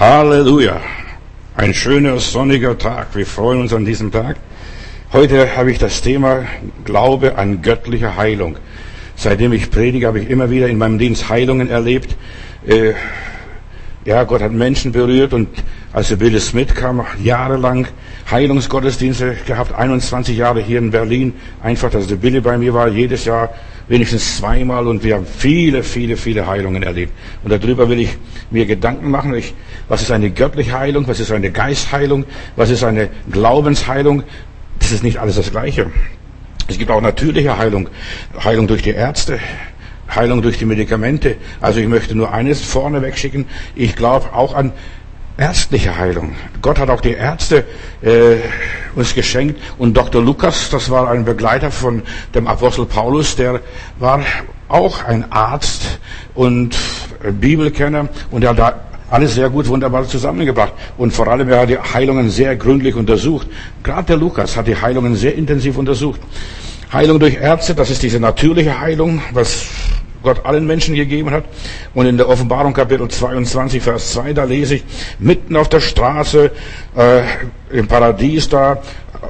Halleluja. Ein schöner sonniger Tag. Wir freuen uns an diesem Tag. Heute habe ich das Thema Glaube an göttliche Heilung. Seitdem ich predige, habe ich immer wieder in meinem Dienst Heilungen erlebt. Äh, ja, Gott hat Menschen berührt und als der Billy Smith kam, jahrelang Heilungsgottesdienste gehabt, 21 Jahre hier in Berlin. Einfach, dass der Billy bei mir war, jedes Jahr wenigstens zweimal und wir haben viele, viele, viele Heilungen erlebt. Und darüber will ich mir Gedanken machen. Ich, was ist eine göttliche Heilung? Was ist eine Geistheilung? Was ist eine Glaubensheilung? Das ist nicht alles das Gleiche. Es gibt auch natürliche Heilung. Heilung durch die Ärzte. Heilung durch die Medikamente. Also ich möchte nur eines vorne wegschicken. Ich glaube auch an ärztliche Heilung. Gott hat auch die Ärzte äh, uns geschenkt. Und Dr. Lukas, das war ein Begleiter von dem Apostel Paulus, der war auch ein Arzt und Bibelkenner und er hat da alles sehr gut, wunderbar zusammengebracht. Und vor allem, er hat die Heilungen sehr gründlich untersucht. Gerade der Lukas hat die Heilungen sehr intensiv untersucht. Heilung durch Ärzte, das ist diese natürliche Heilung, was Gott allen Menschen gegeben hat. Und in der Offenbarung Kapitel 22, Vers 2, da lese ich, mitten auf der Straße, äh, im Paradies da,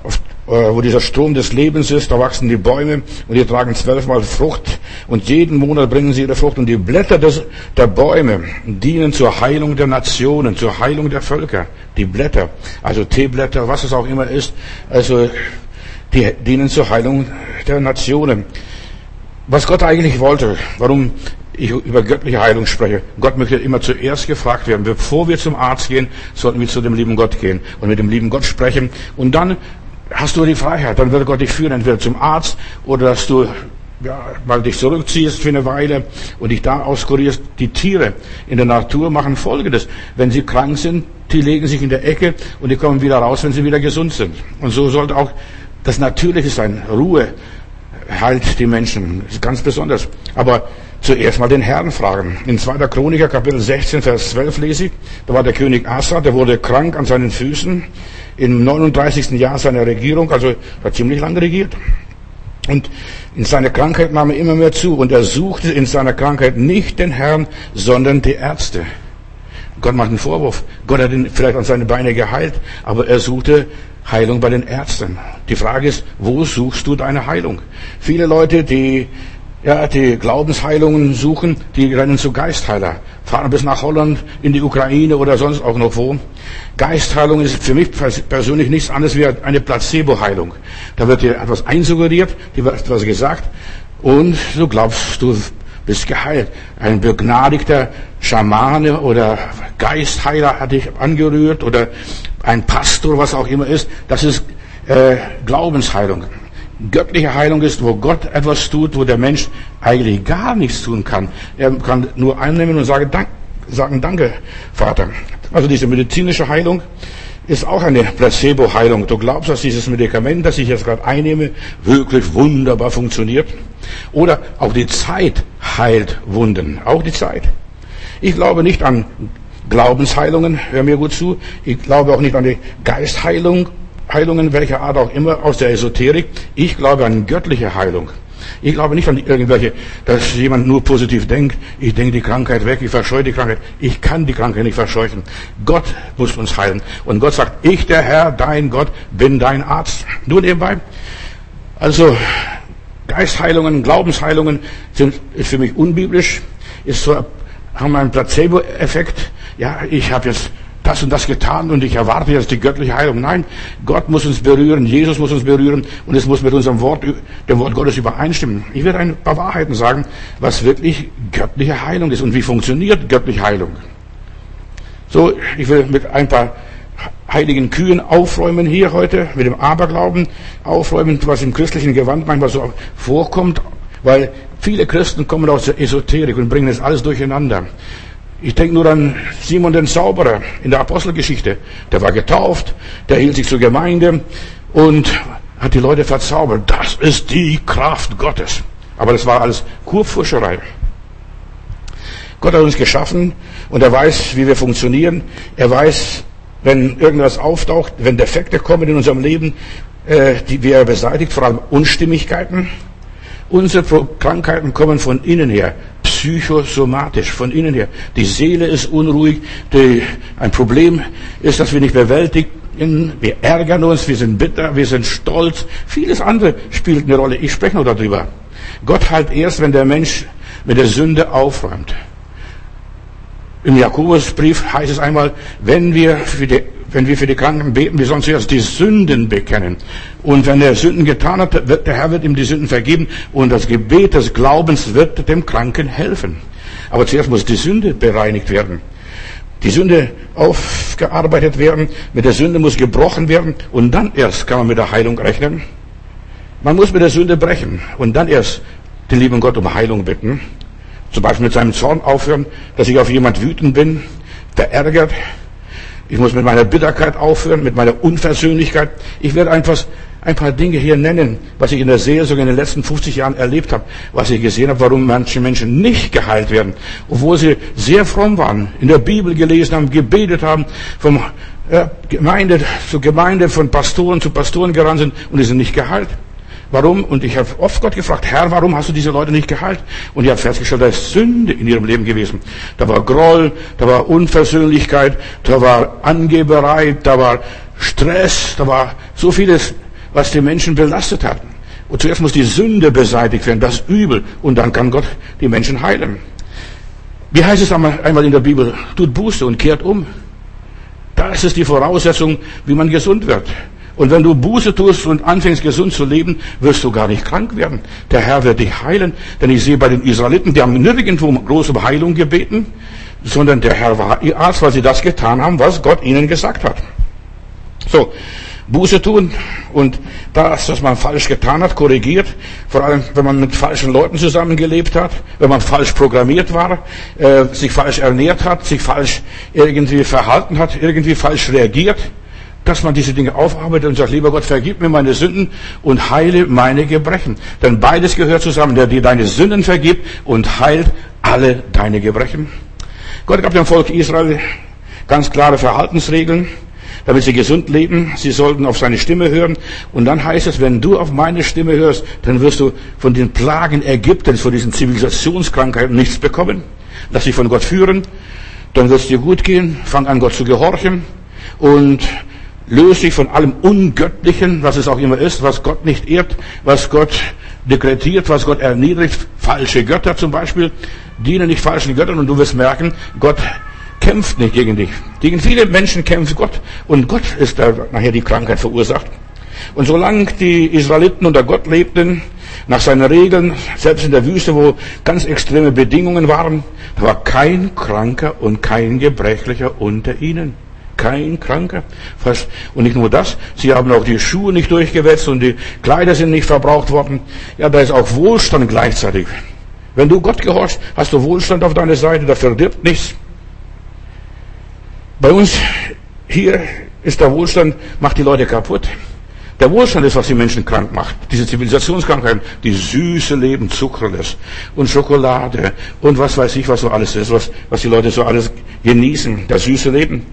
auf, äh, wo dieser Strom des Lebens ist, da wachsen die Bäume und die tragen zwölfmal Frucht und jeden Monat bringen sie ihre Frucht und die Blätter des, der Bäume dienen zur Heilung der Nationen, zur Heilung der Völker. Die Blätter, also Teeblätter, was es auch immer ist, also die dienen zur Heilung der Nationen was Gott eigentlich wollte, warum ich über göttliche Heilung spreche. Gott möchte immer zuerst gefragt werden. Bevor wir zum Arzt gehen, sollten wir zu dem lieben Gott gehen und mit dem lieben Gott sprechen. Und dann hast du die Freiheit. Dann wird Gott dich führen, entweder zum Arzt oder dass du ja, mal dich zurückziehst für eine Weile und dich da auskurierst. Die Tiere in der Natur machen Folgendes. Wenn sie krank sind, die legen sich in der Ecke und die kommen wieder raus, wenn sie wieder gesund sind. Und so sollte auch das Natürliche sein. Ruhe, heilt die Menschen. Das ist ganz besonders. Aber zuerst mal den Herrn fragen. In 2. Chroniker Kapitel 16, Vers 12 lese ich, da war der König Asa, der wurde krank an seinen Füßen im 39. Jahr seiner Regierung, also hat ziemlich lange regiert. Und in seiner Krankheit nahm er immer mehr zu und er suchte in seiner Krankheit nicht den Herrn, sondern die Ärzte. Gott macht einen Vorwurf. Gott hat ihn vielleicht an seine Beine geheilt, aber er suchte Heilung bei den Ärzten. Die Frage ist, wo suchst du deine Heilung? Viele Leute, die ja, die Glaubensheilungen suchen, die rennen zu Geistheiler, fahren bis nach Holland, in die Ukraine oder sonst auch noch wo. Geistheilung ist für mich persönlich nichts anderes wie eine Placebo-Heilung. Da wird dir etwas einsuggeriert, dir wird etwas gesagt und du glaubst, du bist geheilt. Ein begnadigter Schamane oder Geistheiler hat dich angerührt oder ein Pastor, was auch immer ist. Das ist äh, Glaubensheilung. Göttliche Heilung ist, wo Gott etwas tut, wo der Mensch eigentlich gar nichts tun kann. Er kann nur einnehmen und sagen, Dank, sagen Danke, Vater. Also diese medizinische Heilung ist auch eine Placebo-Heilung. Du glaubst, dass dieses Medikament, das ich jetzt gerade einnehme, wirklich wunderbar funktioniert. Oder auch die Zeit heilt Wunden. Auch die Zeit. Ich glaube nicht an Glaubensheilungen, hör mir gut zu. Ich glaube auch nicht an die Geistheilung, Heilungen welcher Art auch immer aus der Esoterik. Ich glaube an göttliche Heilung. Ich glaube nicht an irgendwelche, dass jemand nur positiv denkt, ich denke die Krankheit weg, ich verscheue die Krankheit. Ich kann die Krankheit nicht verscheuchen. Gott muss uns heilen. Und Gott sagt, ich, der Herr, dein Gott, bin dein Arzt. Nur nebenbei. Also, Geistheilungen, Glaubensheilungen sind für mich unbiblisch, ist so, haben einen Placebo-Effekt. Ja, ich habe jetzt das und das getan und ich erwarte jetzt die göttliche Heilung. Nein, Gott muss uns berühren, Jesus muss uns berühren und es muss mit unserem Wort, dem Wort Gottes übereinstimmen. Ich werde ein paar Wahrheiten sagen, was wirklich göttliche Heilung ist und wie funktioniert göttliche Heilung. So, ich will mit ein paar heiligen Kühen aufräumen hier heute, mit dem Aberglauben aufräumen, was im christlichen Gewand manchmal so vorkommt, weil viele Christen kommen aus der Esoterik und bringen das alles durcheinander. Ich denke nur an Simon den Zauberer in der Apostelgeschichte. Der war getauft, der hielt sich zur Gemeinde und hat die Leute verzaubert. Das ist die Kraft Gottes. Aber das war alles Kurpfuscherei. Gott hat uns geschaffen und er weiß, wie wir funktionieren. Er weiß, wenn irgendwas auftaucht, wenn Defekte kommen in unserem Leben, äh, die wir beseitigt, vor allem Unstimmigkeiten. Unsere Krankheiten kommen von innen her, psychosomatisch, von innen her. Die Seele ist unruhig, die, ein Problem ist, dass wir nicht bewältigt wir ärgern uns, wir sind bitter, wir sind stolz. Vieles andere spielt eine Rolle. Ich spreche noch darüber. Gott halt erst, wenn der Mensch mit der Sünde aufräumt. Im Jakobusbrief heißt es einmal, wenn wir für die, wenn wir für die Kranken beten, wir sollen zuerst die Sünden bekennen. Und wenn er Sünden getan hat, wird, der Herr wird ihm die Sünden vergeben und das Gebet des Glaubens wird dem Kranken helfen. Aber zuerst muss die Sünde bereinigt werden. Die Sünde aufgearbeitet werden, mit der Sünde muss gebrochen werden und dann erst kann man mit der Heilung rechnen. Man muss mit der Sünde brechen und dann erst den lieben Gott um Heilung bitten. Zum Beispiel mit seinem Zorn aufhören, dass ich auf jemand wütend bin, der ärgert. Ich muss mit meiner Bitterkeit aufhören, mit meiner Unversöhnlichkeit. Ich werde einfach ein paar Dinge hier nennen, was ich in der Seelsorge in den letzten 50 Jahren erlebt habe, was ich gesehen habe, warum manche Menschen nicht geheilt werden, obwohl sie sehr fromm waren, in der Bibel gelesen haben, gebetet haben, vom äh, Gemeinde zu Gemeinde, von Pastoren zu Pastoren gerannt sind und die sind nicht geheilt. Warum? Und ich habe oft Gott gefragt, Herr, warum hast du diese Leute nicht geheilt? Und ich habe festgestellt, da ist Sünde in ihrem Leben gewesen. Da war Groll, da war Unversöhnlichkeit, da war Angeberei, da war Stress, da war so vieles was die Menschen belastet hat. Und zuerst muss die Sünde beseitigt werden, das Übel, und dann kann Gott die Menschen heilen. Wie heißt es einmal in der Bibel? Tut Buße und kehrt um. Das ist die Voraussetzung, wie man gesund wird. Und wenn du Buße tust und anfängst gesund zu leben, wirst du gar nicht krank werden. Der Herr wird dich heilen. Denn ich sehe bei den Israeliten, die haben nirgendwo große Heilung gebeten, sondern der Herr war ihr Arzt, weil sie das getan haben, was Gott ihnen gesagt hat. So, Buße tun und das, was man falsch getan hat, korrigiert. Vor allem, wenn man mit falschen Leuten zusammengelebt hat, wenn man falsch programmiert war, äh, sich falsch ernährt hat, sich falsch irgendwie verhalten hat, irgendwie falsch reagiert, dass man diese Dinge aufarbeitet und sagt, lieber Gott, vergib mir meine Sünden und heile meine Gebrechen. Denn beides gehört zusammen, der dir deine Sünden vergibt und heilt alle deine Gebrechen. Gott gab dem Volk Israel ganz klare Verhaltensregeln damit sie gesund leben. Sie sollten auf seine Stimme hören. Und dann heißt es, wenn du auf meine Stimme hörst, dann wirst du von den Plagen Ägyptens, von diesen Zivilisationskrankheiten nichts bekommen. Lass dich von Gott führen. Dann wird es dir gut gehen. Fang an, Gott zu gehorchen. Und löse dich von allem Ungöttlichen, was es auch immer ist, was Gott nicht ehrt, was Gott dekretiert, was Gott erniedrigt. Falsche Götter zum Beispiel. Diene nicht falschen Göttern und du wirst merken, Gott kämpft nicht gegen dich. Gegen viele Menschen kämpft Gott. Und Gott ist da nachher die Krankheit verursacht. Und solange die Israeliten unter Gott lebten, nach seinen Regeln, selbst in der Wüste, wo ganz extreme Bedingungen waren, war kein Kranker und kein Gebrechlicher unter ihnen. Kein Kranker. Und nicht nur das, sie haben auch die Schuhe nicht durchgewetzt und die Kleider sind nicht verbraucht worden. Ja, da ist auch Wohlstand gleichzeitig. Wenn du Gott gehorchst, hast du Wohlstand auf deiner Seite, da verdirbt nichts. Bei uns hier ist der Wohlstand, macht die Leute kaputt. Der Wohlstand ist, was die Menschen krank macht. Diese Zivilisationskrankheiten, die süße Leben, Zuckerles und Schokolade und was weiß ich, was so alles ist, was, was die Leute so alles genießen, das süße Leben.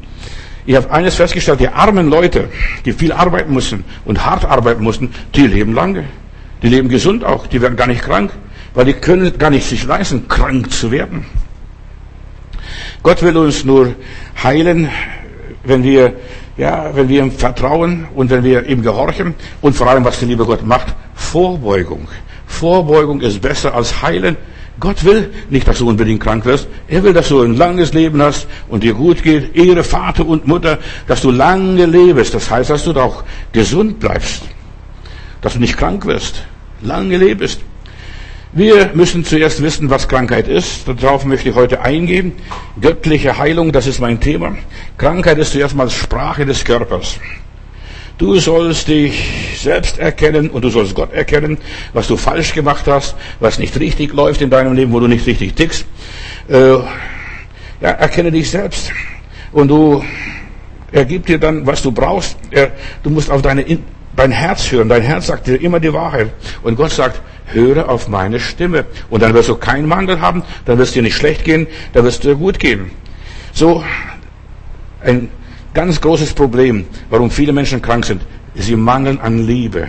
Ich habe eines festgestellt, die armen Leute, die viel arbeiten mussten und hart arbeiten mussten, die leben lange. Die leben gesund auch, die werden gar nicht krank, weil die können gar nicht sich leisten, krank zu werden. Gott will uns nur heilen, wenn wir, ja, wenn wir ihm vertrauen und wenn wir ihm gehorchen und vor allem, was der liebe Gott macht, Vorbeugung. Vorbeugung ist besser als heilen. Gott will nicht, dass du unbedingt krank wirst. Er will, dass du ein langes Leben hast und dir gut geht. Ehre Vater und Mutter, dass du lange lebst. Das heißt, dass du auch gesund bleibst. Dass du nicht krank wirst. Lange lebst. Wir müssen zuerst wissen, was Krankheit ist. Darauf möchte ich heute eingehen. Göttliche Heilung, das ist mein Thema. Krankheit ist zuerst mal Sprache des Körpers. Du sollst dich selbst erkennen und du sollst Gott erkennen, was du falsch gemacht hast, was nicht richtig läuft in deinem Leben, wo du nicht richtig tickst. Äh, ja, erkenne dich selbst und du er gibt dir dann, was du brauchst. Er, du musst auf deine, dein Herz hören. Dein Herz sagt dir immer die Wahrheit. Und Gott sagt, höre auf meine Stimme. Und dann wirst du keinen Mangel haben, dann wirst dir nicht schlecht gehen, dann wirst dir gut gehen. So ein ganz großes Problem, warum viele Menschen krank sind. Sie mangeln an Liebe.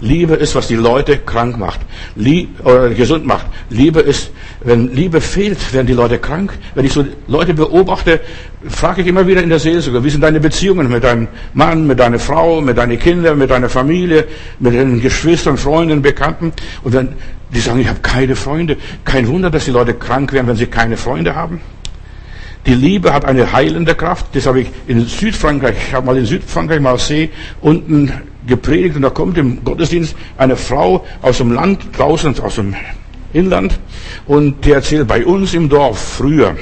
Liebe ist, was die Leute krank macht, Lieb, oder gesund macht. Liebe ist, wenn Liebe fehlt, werden die Leute krank. Wenn ich so Leute beobachte, frage ich immer wieder in der Seelsorge, wie sind deine Beziehungen mit deinem Mann, mit deiner Frau, mit deinen Kindern, mit deiner Familie, mit den Geschwistern, Freunden, Bekannten. Und wenn die sagen, ich habe keine Freunde, kein Wunder, dass die Leute krank werden, wenn sie keine Freunde haben. Die Liebe hat eine heilende Kraft. Das habe ich in Südfrankreich, ich habe mal in Südfrankreich Marseille unten gepredigt und da kommt im Gottesdienst eine Frau aus dem Land draußen, aus dem Inland und die erzählt, bei uns im Dorf früher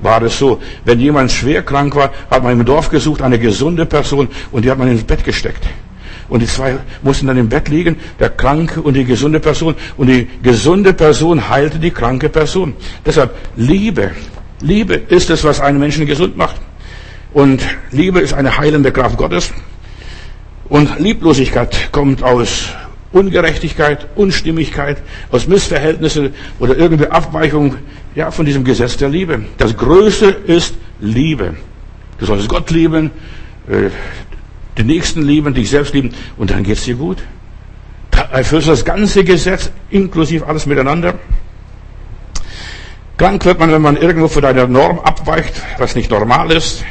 war es so, wenn jemand schwer krank war, hat man im Dorf gesucht, eine gesunde Person und die hat man ins Bett gesteckt. Und die zwei mussten dann im Bett liegen, der kranke und die gesunde Person. Und die gesunde Person heilte die kranke Person. Deshalb Liebe Liebe ist es, was einen Menschen gesund macht. Und Liebe ist eine heilende Kraft Gottes. Und Lieblosigkeit kommt aus Ungerechtigkeit, Unstimmigkeit, aus Missverhältnissen oder irgendeine Abweichung ja, von diesem Gesetz der Liebe. Das Größte ist Liebe. Du sollst Gott lieben, äh, den Nächsten lieben, dich selbst lieben und dann geht's dir gut. Da erfüllst du das ganze Gesetz, inklusive alles miteinander. Krank wird man, wenn man irgendwo von einer Norm abweicht, was nicht normal ist,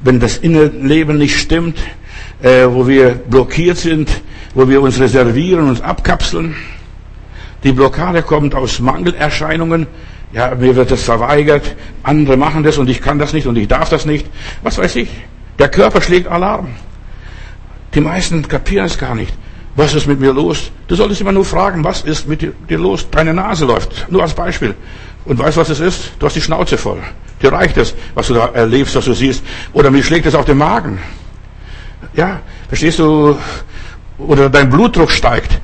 wenn das Innenleben nicht stimmt, äh, wo wir blockiert sind, wo wir uns reservieren, uns abkapseln. Die Blockade kommt aus Mangelerscheinungen. Ja, mir wird das verweigert, andere machen das und ich kann das nicht und ich darf das nicht. Was weiß ich? Der Körper schlägt Alarm. Die meisten kapieren es gar nicht. Was ist mit mir los? Du solltest immer nur fragen, was ist mit dir los? Deine Nase läuft. Nur als Beispiel. Und weißt du, was es ist? Du hast die Schnauze voll. Dir reicht es, was du da erlebst, was du siehst. Oder mir schlägt es auf den Magen. Ja, verstehst du? Oder dein Blutdruck steigt.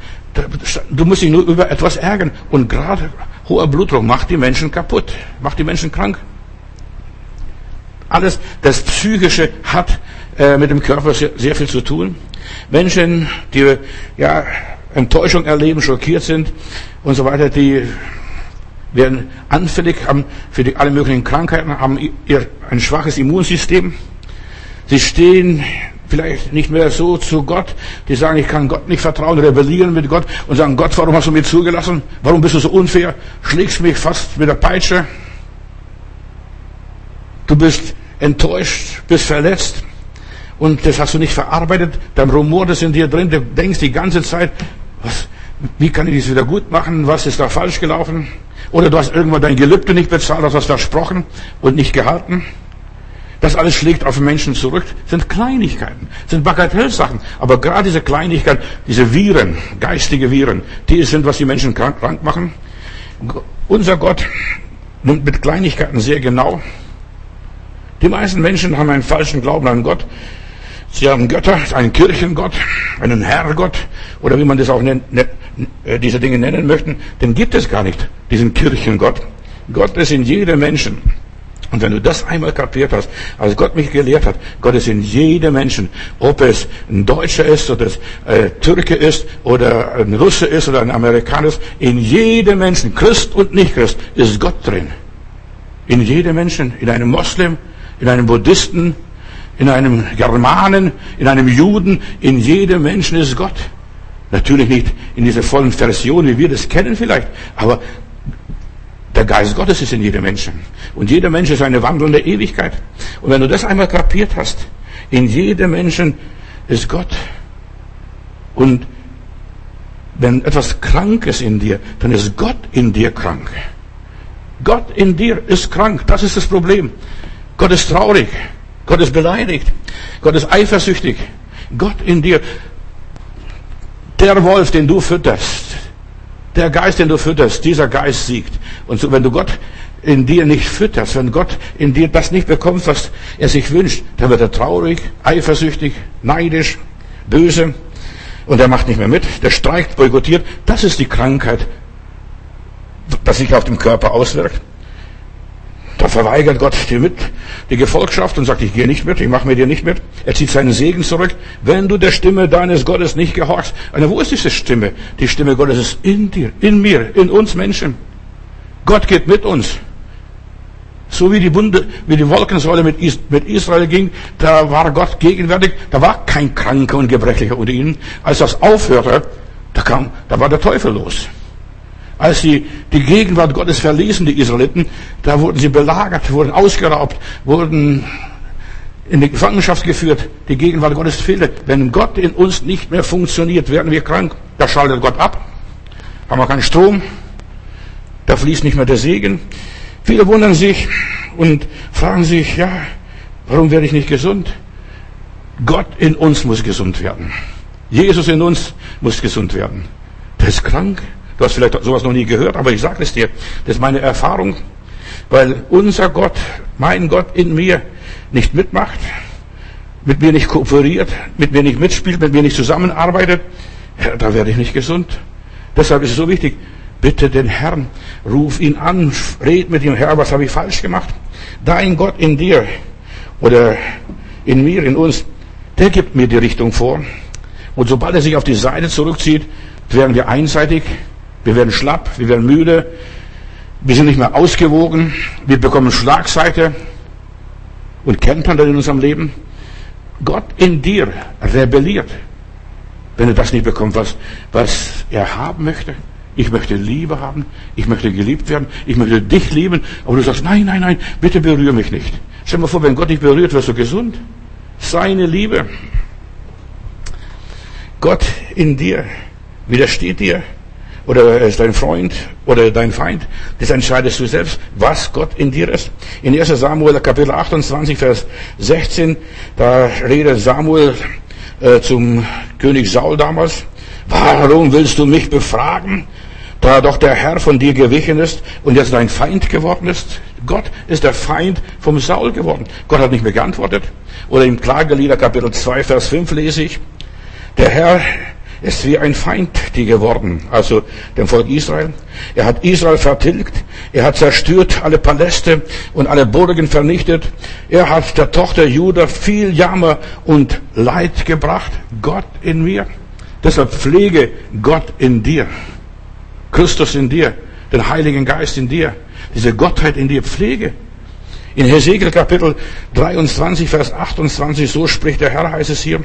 Du musst dich nur über etwas ärgern. Und gerade hoher Blutdruck macht die Menschen kaputt, macht die Menschen krank. Alles, das Psychische hat äh, mit dem Körper sehr, sehr viel zu tun. Menschen, die ja Enttäuschung erleben, schockiert sind und so weiter, die werden anfällig, für die, alle möglichen Krankheiten, haben ihr, ein schwaches Immunsystem. Sie stehen vielleicht nicht mehr so zu Gott. Die sagen, ich kann Gott nicht vertrauen, rebellieren mit Gott und sagen, Gott, warum hast du mir zugelassen? Warum bist du so unfair? Schlägst mich fast mit der Peitsche. Du bist enttäuscht, bist verletzt und das hast du nicht verarbeitet. Dein Rumor ist in dir drin. Du denkst die ganze Zeit, was, wie kann ich das wieder gut machen? Was ist da falsch gelaufen? Oder du hast irgendwann dein Gelübde nicht bezahlt, hast was versprochen und nicht gehalten. Das alles schlägt auf Menschen zurück. Sind Kleinigkeiten, sind Bagatellsachen. Aber gerade diese Kleinigkeiten, diese Viren, geistige Viren, die sind, was die Menschen krank, krank machen. Unser Gott nimmt mit Kleinigkeiten sehr genau. Die meisten Menschen haben einen falschen Glauben an Gott. Sie haben Götter, einen Kirchengott, einen Herrgott oder wie man das auch nennt, diese Dinge nennen möchten, den gibt es gar nicht, diesen Kirchengott. Gott ist in jedem Menschen. Und wenn du das einmal kapiert hast, als Gott mich gelehrt hat, Gott ist in jedem Menschen, ob es ein Deutscher ist oder es äh, Türke ist oder ein Russe ist oder ein Amerikaner ist, in jedem Menschen, Christ und Nicht-Christ, ist Gott drin. In jedem Menschen, in einem Moslem, in einem Buddhisten, in einem Germanen, in einem Juden, in jedem Menschen ist Gott. Natürlich nicht in dieser vollen Version, wie wir das kennen vielleicht, aber der Geist Gottes ist in jedem Menschen. Und jeder Mensch ist eine wandelnde Ewigkeit. Und wenn du das einmal kapiert hast, in jedem Menschen ist Gott. Und wenn etwas krank ist in dir, dann ist Gott in dir krank. Gott in dir ist krank. Das ist das Problem. Gott ist traurig. Gott ist beleidigt. Gott ist eifersüchtig. Gott in dir. Der Wolf, den du fütterst, der Geist, den du fütterst, dieser Geist siegt. Und so, wenn du Gott in dir nicht fütterst, wenn Gott in dir das nicht bekommt, was er sich wünscht, dann wird er traurig, eifersüchtig, neidisch, böse und er macht nicht mehr mit, der streikt, boykottiert. Das ist die Krankheit, das sich auf dem Körper auswirkt. Da verweigert Gott die, mit, die Gefolgschaft und sagt, ich gehe nicht mit, ich mache mit dir nicht mit. Er zieht seinen Segen zurück. Wenn du der Stimme deines Gottes nicht gehorchst. Also wo ist diese Stimme? Die Stimme Gottes ist in dir, in mir, in uns Menschen. Gott geht mit uns. So wie die Bunde, wie die Wolkensäule mit, Israel ging, da war Gott gegenwärtig, da war kein Kranker und Gebrechlicher unter ihnen. Als das aufhörte, kam, da war der Teufel los. Als sie die Gegenwart Gottes verließen, die Israeliten, da wurden sie belagert, wurden ausgeraubt, wurden in die Gefangenschaft geführt. Die Gegenwart Gottes fehlte. Wenn Gott in uns nicht mehr funktioniert, werden wir krank. Da schaltet Gott ab. Haben wir keinen Strom. Da fließt nicht mehr der Segen. Viele wundern sich und fragen sich, ja, warum werde ich nicht gesund? Gott in uns muss gesund werden. Jesus in uns muss gesund werden. Der ist krank. Du hast vielleicht sowas noch nie gehört, aber ich sage es dir. Das ist meine Erfahrung. Weil unser Gott, mein Gott in mir nicht mitmacht, mit mir nicht kooperiert, mit mir nicht mitspielt, mit mir nicht zusammenarbeitet, da werde ich nicht gesund. Deshalb ist es so wichtig, bitte den Herrn, ruf ihn an, red mit ihm, Herr, was habe ich falsch gemacht? Dein Gott in dir oder in mir, in uns, der gibt mir die Richtung vor. Und sobald er sich auf die Seite zurückzieht, werden wir einseitig, wir werden schlapp, wir werden müde, wir sind nicht mehr ausgewogen, wir bekommen Schlagseite und das in unserem Leben? Gott in dir rebelliert, wenn er das nicht bekommt, was, was er haben möchte. Ich möchte Liebe haben, ich möchte geliebt werden, ich möchte dich lieben, aber du sagst, nein, nein, nein, bitte berühre mich nicht. Stell dir mal vor, wenn Gott dich berührt, wirst du gesund. Seine Liebe. Gott in dir widersteht dir oder er ist dein Freund oder dein Feind. Das entscheidest du selbst, was Gott in dir ist. In 1 Samuel Kapitel 28, Vers 16, da redet Samuel äh, zum König Saul damals. Warum willst du mich befragen, da doch der Herr von dir gewichen ist und jetzt dein Feind geworden ist? Gott ist der Feind vom Saul geworden. Gott hat nicht mehr geantwortet. Oder im Klagelieder Kapitel 2, Vers 5 lese ich, der Herr ist wie ein Feind die geworden, also dem Volk Israel. Er hat Israel vertilgt, er hat zerstört alle Paläste und alle Burgen vernichtet. Er hat der Tochter Juda viel Jammer und Leid gebracht. Gott in mir. Deshalb pflege Gott in dir. Christus in dir, den Heiligen Geist in dir, diese Gottheit in dir pflege. In Hesekiel Kapitel 23, Vers 28, so spricht der Herr, heißt es hier,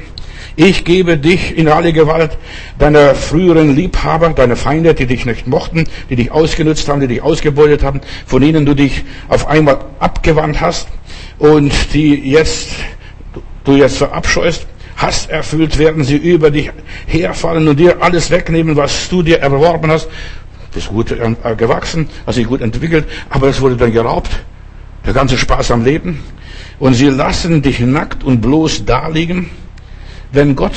ich gebe dich in alle Gewalt deiner früheren Liebhaber, deiner Feinde, die dich nicht mochten, die dich ausgenutzt haben, die dich ausgebeutet haben, von denen du dich auf einmal abgewandt hast und die jetzt, du jetzt verabscheust. Hass erfüllt werden sie über dich herfallen und dir alles wegnehmen, was du dir erworben hast. Du bist gut äh, gewachsen, hast dich gut entwickelt, aber es wurde dann geraubt. Der ganze Spaß am Leben. Und sie lassen dich nackt und bloß daliegen wenn Gott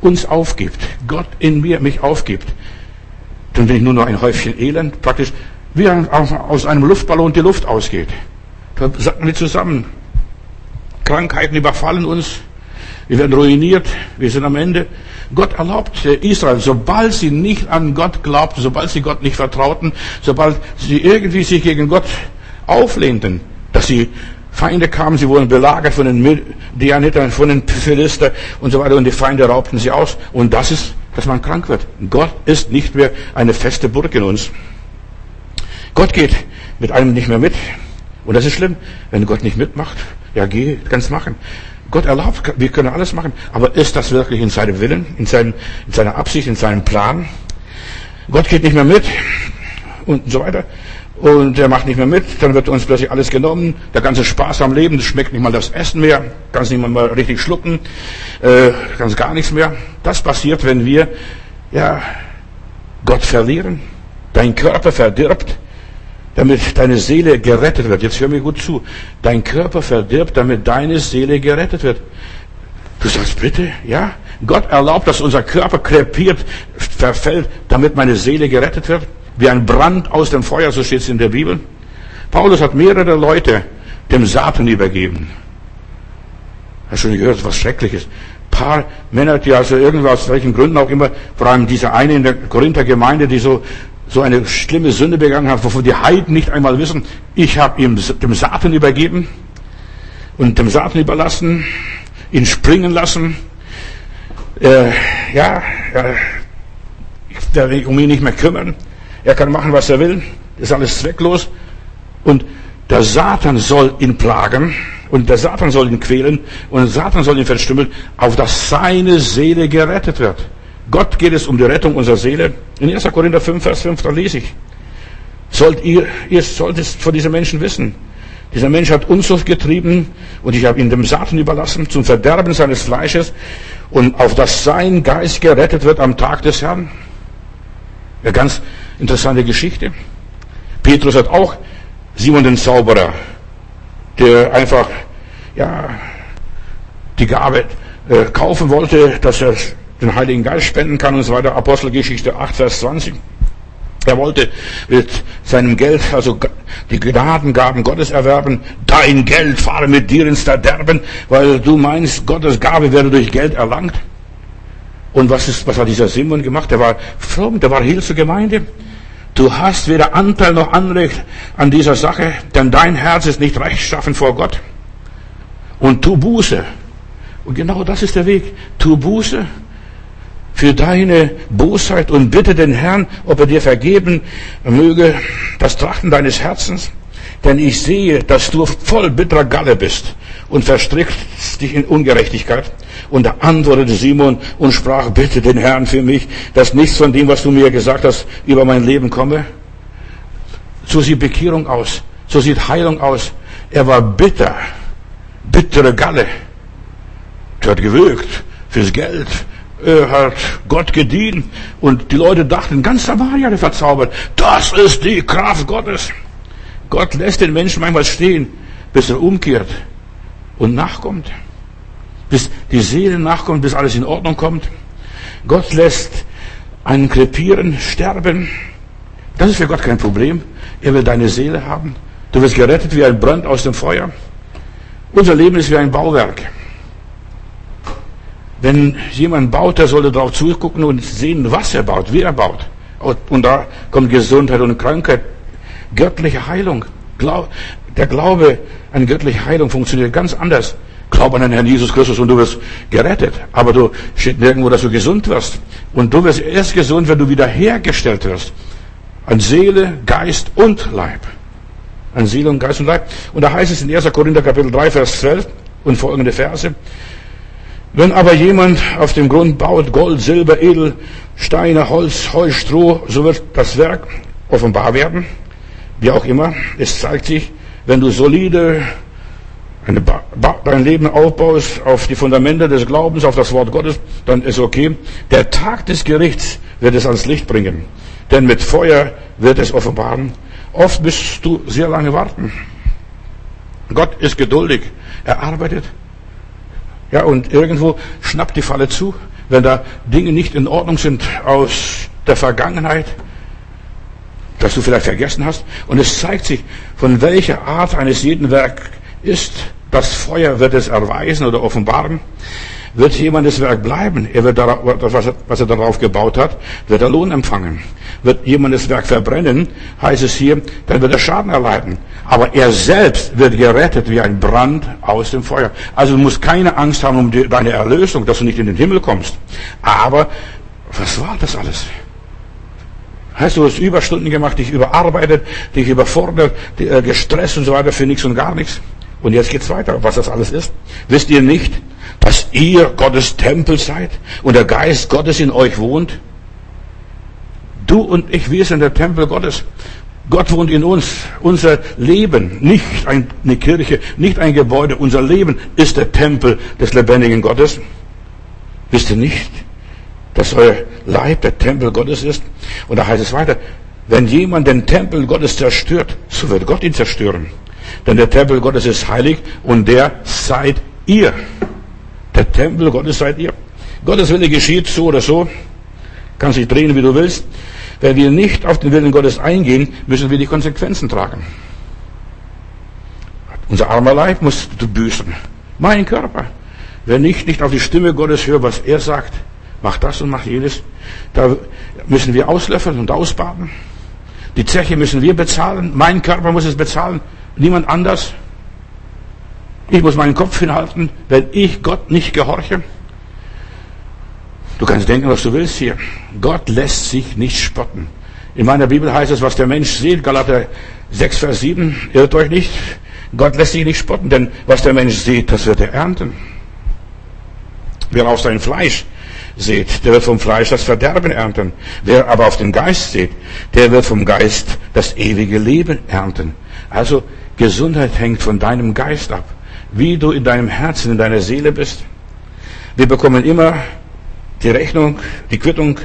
uns aufgibt, Gott in mir mich aufgibt, dann bin ich nur noch ein Häufchen Elend, praktisch wie aus einem Luftballon die Luft ausgeht. Da sacken wir zusammen. Krankheiten überfallen uns, wir werden ruiniert, wir sind am Ende. Gott erlaubt Israel, sobald sie nicht an Gott glaubten, sobald sie Gott nicht vertrauten, sobald sie irgendwie sich gegen Gott auflehnten, dass sie Feinde kamen, sie wurden belagert von den Medianitern, von den Philister und so weiter und die Feinde raubten sie aus. Und das ist, dass man krank wird. Gott ist nicht mehr eine feste Burg in uns. Gott geht mit einem nicht mehr mit. Und das ist schlimm. Wenn Gott nicht mitmacht, ja, geh, kannst machen. Gott erlaubt, wir können alles machen. Aber ist das wirklich in seinem Willen, in, seinem, in seiner Absicht, in seinem Plan? Gott geht nicht mehr mit und so weiter und er macht nicht mehr mit, dann wird uns plötzlich alles genommen, der ganze Spaß am Leben, schmeckt nicht mal das Essen mehr, kannst nicht mal richtig schlucken, äh, kannst gar nichts mehr. Das passiert, wenn wir ja Gott verlieren, dein Körper verdirbt, damit deine Seele gerettet wird. Jetzt hör mir gut zu. Dein Körper verdirbt, damit deine Seele gerettet wird. Du sagst bitte, ja? Gott erlaubt, dass unser Körper krepiert, verfällt, damit meine Seele gerettet wird wie ein Brand aus dem Feuer, so steht es in der Bibel. Paulus hat mehrere Leute dem Satan übergeben. Hast du schon gehört, was Schreckliches? Ein paar Männer, die also irgendwo aus welchen Gründen auch immer, vor allem dieser eine in der Korinther Gemeinde, die so, so eine schlimme Sünde begangen haben, wovon die Heiden nicht einmal wissen, ich habe ihm dem Satan übergeben und dem Satan überlassen, ihn springen lassen. Äh, ja, ja, ich werde um ihn nicht mehr kümmern. Er kann machen, was er will. Ist alles zwecklos. Und der Satan soll ihn plagen und der Satan soll ihn quälen und der Satan soll ihn verstümmeln, auf dass seine Seele gerettet wird. Gott geht es um die Rettung unserer Seele. In 1. Korinther 5, Vers 5, da lese ich. Sollt ihr, ihr sollt es von diesen Menschen wissen. Dieser Mensch hat Unzucht getrieben und ich habe ihn dem Satan überlassen zum Verderben seines Fleisches und auf das sein Geist gerettet wird am Tag des Herrn. Eine ganz interessante Geschichte. Petrus hat auch Simon den Zauberer, der einfach, ja, die Gabe äh, kaufen wollte, dass er den Heiligen Geist spenden kann und so weiter. Apostelgeschichte 8, Vers 20. Er wollte mit seinem Geld, also die Gnadengaben Gottes erwerben. Dein Geld fahre mit dir ins Verderben, weil du meinst, Gottes Gabe werde durch Geld erlangt. Und was ist, was hat dieser Simon gemacht? Der war fromm, der war zur Gemeinde. Du hast weder Anteil noch Anrecht an dieser Sache, denn dein Herz ist nicht rechtschaffen vor Gott. Und tu Buße. Und genau das ist der Weg. Tu Buße für deine Bosheit und bitte den Herrn, ob er dir vergeben möge, das Trachten deines Herzens. Denn ich sehe, dass du voll bitterer Galle bist und verstrickst dich in Ungerechtigkeit. Und da antwortete Simon und sprach, bitte den Herrn für mich, dass nichts von dem, was du mir gesagt hast, über mein Leben komme. So sieht Bekehrung aus. So sieht Heilung aus. Er war bitter. Bittere Galle. Er hat gewirkt fürs Geld, er hat Gott gedient und die Leute dachten, ganz Samaria hat verzaubert. Das ist die Kraft Gottes. Gott lässt den Menschen manchmal stehen, bis er umkehrt und nachkommt. Bis die Seele nachkommt, bis alles in Ordnung kommt. Gott lässt einen krepieren, sterben. Das ist für Gott kein Problem. Er will deine Seele haben. Du wirst gerettet wie ein Brand aus dem Feuer. Unser Leben ist wie ein Bauwerk. Wenn jemand baut, der sollte darauf zugucken und sehen, was er baut, wie er baut. Und da kommt Gesundheit und Krankheit, göttliche Heilung. Der Glaube an göttliche Heilung funktioniert ganz anders. Glaub an den Herrn Jesus Christus und du wirst gerettet. Aber du steht nirgendwo, dass du gesund wirst. Und du wirst erst gesund, wenn du wiederhergestellt wirst. An Seele, Geist und Leib. An Seele und Geist und Leib. Und da heißt es in 1. Korinther Kapitel 3, Vers 12 und folgende Verse. Wenn aber jemand auf dem Grund baut, Gold, Silber, Edel, Steine, Holz, Heu, Stroh, so wird das Werk offenbar werden. Wie auch immer, es zeigt sich, wenn du solide dein Leben aufbaust auf die Fundamente des Glaubens, auf das Wort Gottes, dann ist okay. Der Tag des Gerichts wird es ans Licht bringen. Denn mit Feuer wird es offenbaren. Oft musst du sehr lange warten. Gott ist geduldig. Er arbeitet ja, und irgendwo schnappt die Falle zu, wenn da Dinge nicht in Ordnung sind aus der Vergangenheit, dass du vielleicht vergessen hast. Und es zeigt sich, von welcher Art eines jeden Werk ist. Das Feuer wird es erweisen oder offenbaren wird jemandes Werk bleiben. Er wird darauf, was er darauf gebaut hat, wird er Lohn empfangen. Wird jemandes Werk verbrennen, heißt es hier, dann wird er Schaden erleiden. Aber er selbst wird gerettet wie ein Brand aus dem Feuer. Also du musst keine Angst haben um deine Erlösung, dass du nicht in den Himmel kommst. Aber was war das alles? Heißt, du hast Überstunden gemacht, dich überarbeitet, dich überfordert, äh, gestresst und so weiter für nichts und gar nichts. Und jetzt geht's weiter, was das alles ist. Wisst ihr nicht, dass ihr Gottes Tempel seid und der Geist Gottes in euch wohnt? Du und ich, wir sind der Tempel Gottes. Gott wohnt in uns. Unser Leben, nicht eine Kirche, nicht ein Gebäude, unser Leben ist der Tempel des lebendigen Gottes. Wisst ihr nicht, dass euer Leib der Tempel Gottes ist? Und da heißt es weiter, wenn jemand den Tempel Gottes zerstört, so wird Gott ihn zerstören. Denn der Tempel Gottes ist heilig und der seid ihr. Der Tempel Gottes seid ihr. Gottes Wille geschieht so oder so. Kann sich drehen, wie du willst. Wenn wir nicht auf den Willen Gottes eingehen, müssen wir die Konsequenzen tragen. Unser armer Leib muss büßen. Mein Körper. Wenn ich nicht auf die Stimme Gottes höre, was er sagt, mach das und mach jenes, da müssen wir auslöffeln und ausbaden. Die Zeche müssen wir bezahlen. Mein Körper muss es bezahlen. Niemand anders. Ich muss meinen Kopf hinhalten, wenn ich Gott nicht gehorche. Du kannst denken, was du willst hier. Gott lässt sich nicht spotten. In meiner Bibel heißt es, was der Mensch sieht, Galater 6, Vers 7, irrt euch nicht. Gott lässt sich nicht spotten, denn was der Mensch sieht, das wird er ernten. Wer auf sein Fleisch sät, der wird vom Fleisch das Verderben ernten. Wer aber auf den Geist sät, der wird vom Geist das ewige Leben ernten. Also Gesundheit hängt von deinem Geist ab. Wie du in deinem Herzen, in deiner Seele bist. Wir bekommen immer die Rechnung, die Quittung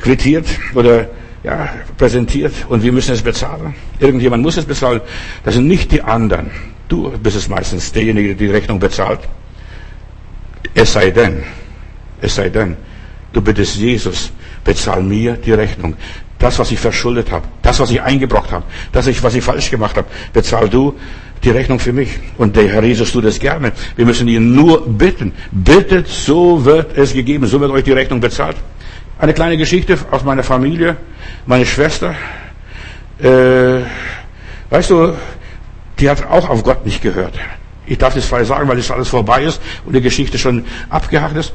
quittiert oder ja, präsentiert und wir müssen es bezahlen. Irgendjemand muss es bezahlen. Das sind nicht die anderen. Du bist es meistens derjenige, der die Rechnung bezahlt. Es sei denn, es sei denn, du bittest Jesus, bezahl mir die Rechnung. Das, was ich verschuldet habe, das, was ich eingebrockt habe, das, was ich falsch gemacht habe, bezahl du die Rechnung für mich. Und der Herr Jesus tut es gerne. Wir müssen ihn nur bitten. Bittet, so wird es gegeben, so wird euch die Rechnung bezahlt. Eine kleine Geschichte aus meiner Familie. Meine Schwester, äh, weißt du, die hat auch auf Gott nicht gehört. Ich darf das frei sagen, weil das alles vorbei ist und die Geschichte schon abgehakt ist.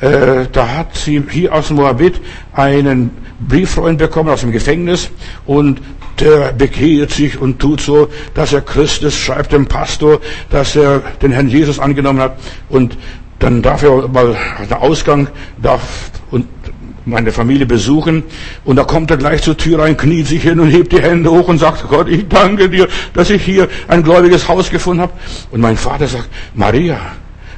Äh, da hat sie hier aus Moabit einen Brieffreund bekommen aus dem Gefängnis und der bekehrt sich und tut so, dass er Christus schreibt dem Pastor, dass er den Herrn Jesus angenommen hat und dann darf er mal der Ausgang darf und meine Familie besuchen und da kommt er gleich zur Tür rein, kniet sich hin und hebt die Hände hoch und sagt, Gott, ich danke dir, dass ich hier ein gläubiges Haus gefunden habe. Und mein Vater sagt, Maria,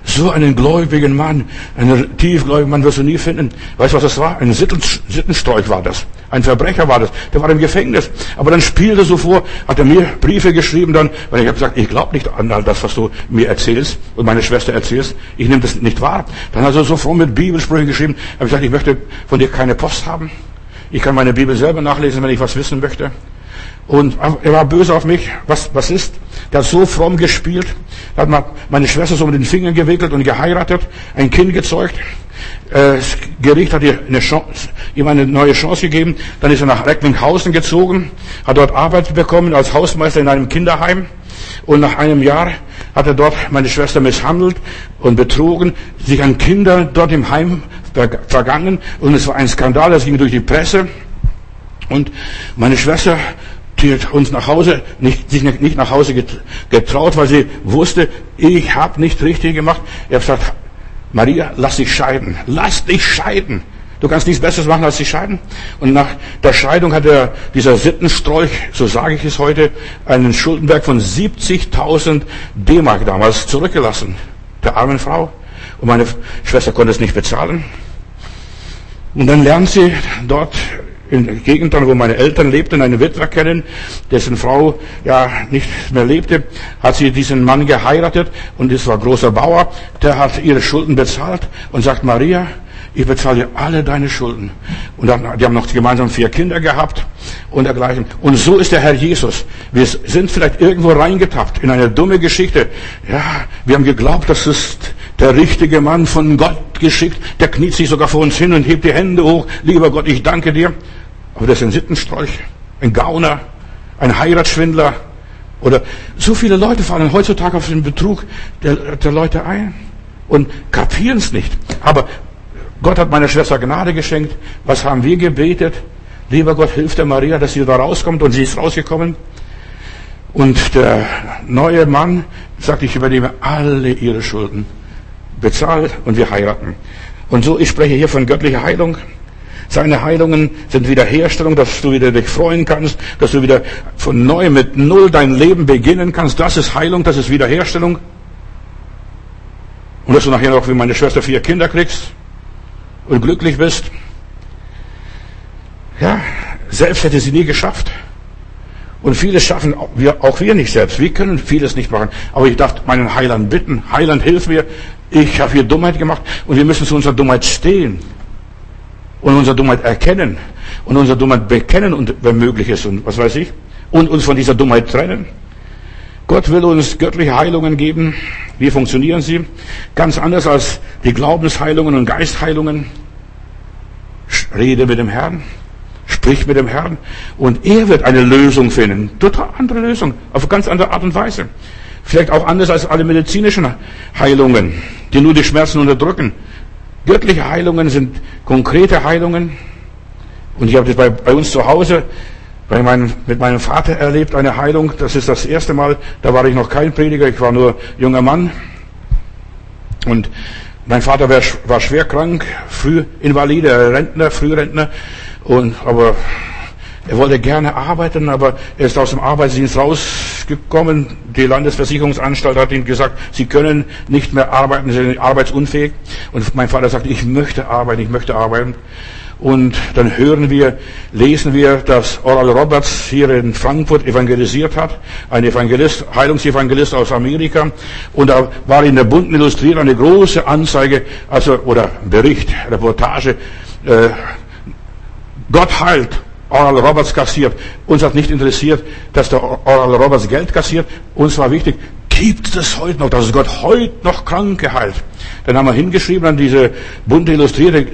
so einen gläubigen Mann, einen tiefgläubigen Mann wirst du nie finden. Weißt du, was das war? Ein Sittenstrolch war das. Ein Verbrecher war das. Der war im Gefängnis. Aber dann spielte so vor, hat er mir Briefe geschrieben dann, weil ich habe gesagt, ich glaube nicht an das, was du mir erzählst und meine Schwester erzählst. Ich nehme das nicht wahr. Dann hat er so froh mit Bibelsprüchen geschrieben. Habe ich gesagt, ich möchte von dir keine Post haben. Ich kann meine Bibel selber nachlesen, wenn ich was wissen möchte. Und er war böse auf mich. Was, was ist? Der hat so fromm gespielt. Da hat meine Schwester so mit den Fingern gewickelt und geheiratet, ein Kind gezeugt. Das Gericht hat ihm eine neue Chance gegeben. Dann ist er nach Recklinghausen gezogen, hat dort Arbeit bekommen als Hausmeister in einem Kinderheim. Und nach einem Jahr hat er dort meine Schwester misshandelt und betrogen, sich an Kinder dort im Heim vergangen. Und es war ein Skandal, das ging durch die Presse. Und meine Schwester uns nach Hause, nicht, sich nicht nach Hause getraut, weil sie wusste, ich habe nicht richtig gemacht. Er hat gesagt, Maria, lass dich scheiden. Lass dich scheiden. Du kannst nichts Besseres machen, als dich scheiden. Und nach der Scheidung hat er, dieser Sittenstrolch, so sage ich es heute, einen Schuldenberg von 70.000 D-Mark damals zurückgelassen. Der armen Frau. Und meine Schwester konnte es nicht bezahlen. Und dann lernt sie dort in Gegenden, wo meine Eltern lebten, eine Witwer kennen, dessen Frau ja nicht mehr lebte, hat sie diesen Mann geheiratet und es war großer Bauer, der hat ihre Schulden bezahlt und sagt, Maria, ich bezahle dir alle deine Schulden. Und dann, die haben noch gemeinsam vier Kinder gehabt und dergleichen. Und so ist der Herr Jesus. Wir sind vielleicht irgendwo reingetappt in eine dumme Geschichte. Ja, wir haben geglaubt, das ist der richtige Mann von Gott geschickt. Der kniet sich sogar vor uns hin und hebt die Hände hoch. Lieber Gott, ich danke dir. Aber das ist ein Sittenstrolch, ein Gauner, ein Heiratsschwindler. Oder so viele Leute fallen heutzutage auf den Betrug der, der Leute ein und kapieren es nicht. Aber Gott hat meiner Schwester Gnade geschenkt. Was haben wir gebetet? Lieber Gott, hilf der Maria, dass sie da rauskommt. Und sie ist rausgekommen. Und der neue Mann sagt, ich übernehme alle ihre Schulden. Bezahlt und wir heiraten. Und so, ich spreche hier von göttlicher Heilung. Seine Heilungen sind Wiederherstellung, dass du wieder dich freuen kannst, dass du wieder von neu mit Null dein Leben beginnen kannst. Das ist Heilung, das ist Wiederherstellung. Und dass du nachher noch wie meine Schwester vier Kinder kriegst und glücklich bist. Ja, selbst hätte sie nie geschafft. Und vieles schaffen wir, auch wir nicht selbst. Wir können vieles nicht machen. Aber ich darf meinen Heiland bitten. Heiland, hilf mir. Ich habe hier Dummheit gemacht. Und wir müssen zu unserer Dummheit stehen und unsere Dummheit erkennen und unsere Dummheit bekennen und wenn möglich ist und was weiß ich und uns von dieser Dummheit trennen. Gott will uns göttliche Heilungen geben. Wie funktionieren sie? Ganz anders als die Glaubensheilungen und Geistheilungen. Rede mit dem Herrn, sprich mit dem Herrn und er wird eine Lösung finden. Total andere Lösung, auf ganz andere Art und Weise. Vielleicht auch anders als alle medizinischen Heilungen, die nur die Schmerzen unterdrücken. Göttliche Heilungen sind konkrete Heilungen. Und ich habe das bei, bei uns zu Hause bei meinem, mit meinem Vater erlebt, eine Heilung. Das ist das erste Mal, da war ich noch kein Prediger, ich war nur junger Mann. Und mein Vater war, schwer krank, früh Invalide, Rentner, Frührentner. Und, aber er wollte gerne arbeiten, aber er ist aus dem Arbeitsdienst rausgekommen. Die Landesversicherungsanstalt hat ihm gesagt, Sie können nicht mehr arbeiten, Sie sind arbeitsunfähig. Und mein Vater sagt, ich möchte arbeiten, ich möchte arbeiten. Und dann hören wir, lesen wir, dass Oral Roberts hier in Frankfurt evangelisiert hat. Ein Evangelist, Heilungsevangelist aus Amerika. Und da war in der bunten Illustriert eine große Anzeige, also, oder Bericht, Reportage, äh, Gott heilt. Oral Roberts kassiert. Uns hat nicht interessiert, dass der Oral Roberts Geld kassiert. Uns war wichtig, gibt es heute noch, dass es Gott heute noch Kranke heilt. Dann haben wir hingeschrieben an diese bunte Illustrierte,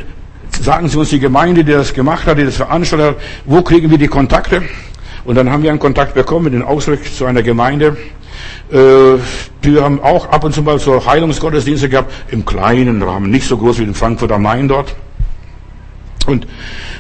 sagen Sie uns die Gemeinde, die das gemacht hat, die das veranstaltet hat, wo kriegen wir die Kontakte? Und dann haben wir einen Kontakt bekommen in Ausrück zu einer Gemeinde. Äh, die haben auch ab und zu mal so Heilungsgottesdienste gehabt, im kleinen Rahmen, nicht so groß wie in Frankfurt am Main dort. Und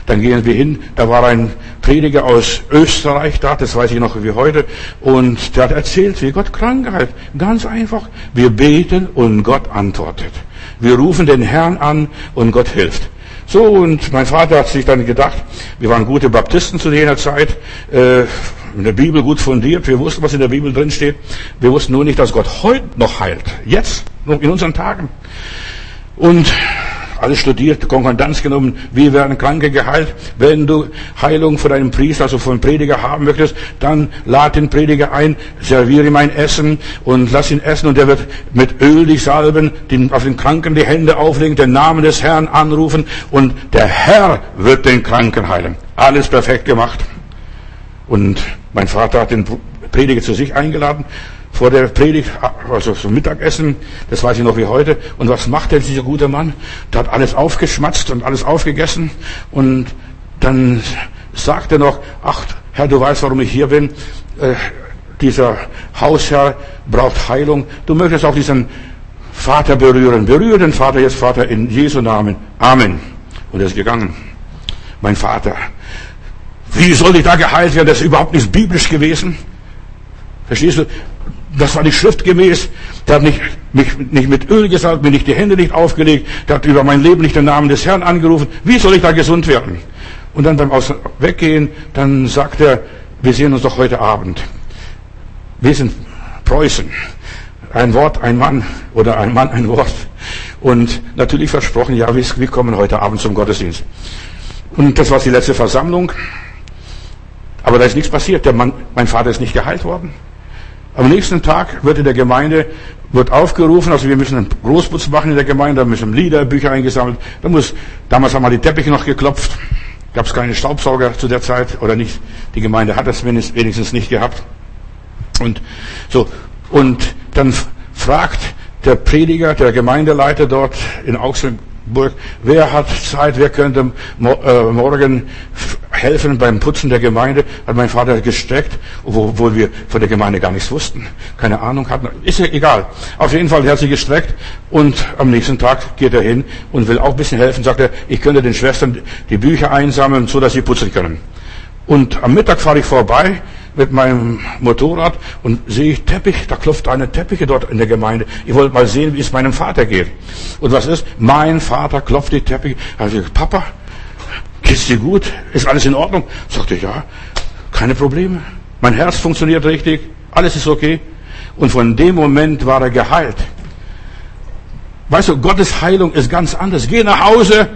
dann gehen wir hin, da war ein Prediger aus Österreich da, das weiß ich noch wie heute, und der hat erzählt, wie Gott Krankheit. Ganz einfach. Wir beten und Gott antwortet. Wir rufen den Herrn an und Gott hilft. So, und mein Vater hat sich dann gedacht, wir waren gute Baptisten zu jener Zeit, äh, in der Bibel gut fundiert, wir wussten, was in der Bibel drin steht. Wir wussten nur nicht, dass Gott heute noch heilt. Jetzt, in unseren Tagen. Und alles studiert, Konkordanz genommen, wie werden Kranke geheilt. Wenn du Heilung von einem Priester, also von Prediger haben möchtest, dann lad den Prediger ein, serviere ihm ein Essen und lass ihn essen und er wird mit Öl dich salben, den, auf den Kranken die Hände auflegen, den Namen des Herrn anrufen und der Herr wird den Kranken heilen. Alles perfekt gemacht. Und mein Vater hat den Prediger zu sich eingeladen vor der Predigt, also zum Mittagessen, das weiß ich noch wie heute. Und was macht denn dieser gute Mann? Der hat alles aufgeschmatzt und alles aufgegessen. Und dann sagt er noch, ach, Herr, du weißt, warum ich hier bin. Äh, dieser Hausherr braucht Heilung. Du möchtest auch diesen Vater berühren. Berühre den Vater jetzt, Vater, in Jesu Namen. Amen. Und er ist gegangen. Mein Vater. Wie soll ich da geheilt werden? Das ist überhaupt nicht biblisch gewesen. Verstehst du? Das war nicht schriftgemäß. Der hat nicht, mich nicht mit Öl gesalbt, mir nicht die Hände nicht aufgelegt. Der hat über mein Leben nicht den Namen des Herrn angerufen. Wie soll ich da gesund werden? Und dann beim Aus Weggehen, dann sagt er, wir sehen uns doch heute Abend. Wir sind Preußen. Ein Wort, ein Mann oder ein Mann, ein Wort. Und natürlich versprochen, ja, wir kommen heute Abend zum Gottesdienst. Und das war die letzte Versammlung. Aber da ist nichts passiert. Der Mann, mein Vater ist nicht geheilt worden. Am nächsten Tag wird in der Gemeinde wird aufgerufen, also wir müssen einen Großputz machen in der Gemeinde, da müssen Lieder, Bücher eingesammelt. Da muss, damals haben wir die Teppiche noch geklopft. Gab es keine Staubsauger zu der Zeit oder nicht. Die Gemeinde hat das wenigstens nicht gehabt. Und so und dann fragt der Prediger, der Gemeindeleiter dort in Augsburg, wer hat Zeit, wer könnte äh, morgen helfen beim Putzen der Gemeinde, hat mein Vater gestreckt, obwohl wir von der Gemeinde gar nichts wussten, keine Ahnung hatten. Ist ja egal. Auf jeden Fall, hat sich gestreckt und am nächsten Tag geht er hin und will auch ein bisschen helfen, sagt er, ich könnte den Schwestern die Bücher einsammeln, so dass sie putzen können. Und am Mittag fahre ich vorbei mit meinem Motorrad und sehe ich Teppich, da klopft eine Teppiche dort in der Gemeinde. Ich wollte mal sehen, wie es meinem Vater geht. Und was ist? Mein Vater klopft die Teppiche. Also Papa, geht's dir gut? Ist alles in Ordnung? Sagte ich, ja, keine Probleme. Mein Herz funktioniert richtig, alles ist okay. Und von dem Moment war er geheilt. Weißt du, Gottes Heilung ist ganz anders. Geh nach Hause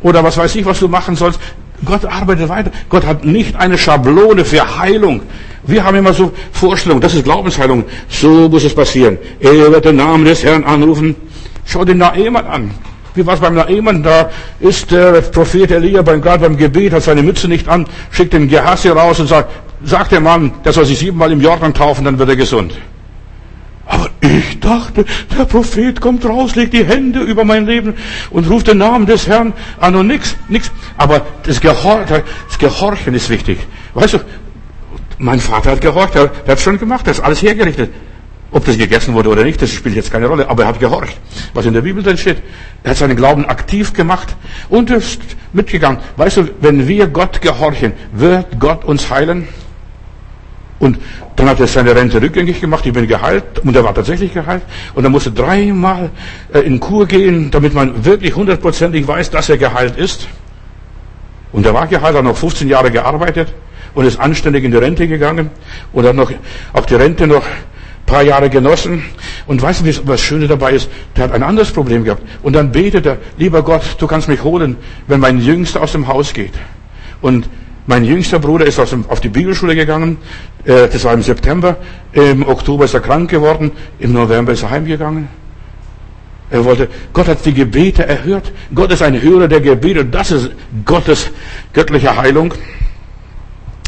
oder was weiß ich, was du machen sollst. Gott arbeitet weiter. Gott hat nicht eine Schablone für Heilung. Wir haben immer so Vorstellungen, das ist Glaubensheilung. So muss es passieren. Er wird den Namen des Herrn anrufen. Schau den Naemann an. Wie war es beim Naemann? Da ist der Prophet Elia beim, gerade beim Gebet, hat seine Mütze nicht an, schickt den Gehassi raus und sagt, sagt der Mann, der soll sich siebenmal im Jordan taufen, dann wird er gesund. Aber ich dachte, der Prophet kommt raus, legt die Hände über mein Leben und ruft den Namen des Herrn an und nix, nix. Aber das, Gehor das Gehorchen ist wichtig. Weißt du, mein Vater hat gehorcht, er, hat schon gemacht, er ist alles hergerichtet. Ob das gegessen wurde oder nicht, das spielt jetzt keine Rolle, aber er hat gehorcht. Was in der Bibel drin steht, er hat seinen Glauben aktiv gemacht und ist mitgegangen. Weißt du, wenn wir Gott gehorchen, wird Gott uns heilen? Und dann hat er seine Rente rückgängig gemacht, ich bin geheilt und er war tatsächlich geheilt. Und er musste dreimal äh, in Kur gehen, damit man wirklich hundertprozentig weiß, dass er geheilt ist. Und er war geheilt, hat noch 15 Jahre gearbeitet und ist anständig in die Rente gegangen und hat noch auch die Rente noch ein paar Jahre genossen. Und weißt du, was Schöne dabei ist? Der hat ein anderes Problem gehabt. Und dann betet er, lieber Gott, du kannst mich holen, wenn mein Jüngster aus dem Haus geht. Und mein jüngster Bruder ist auf die Bibelschule gegangen. Äh, das war im September. Im Oktober ist er krank geworden. Im November ist er heimgegangen. Er wollte, Gott hat die Gebete erhört. Gott ist ein Hörer der Gebete. Das ist Gottes göttliche Heilung.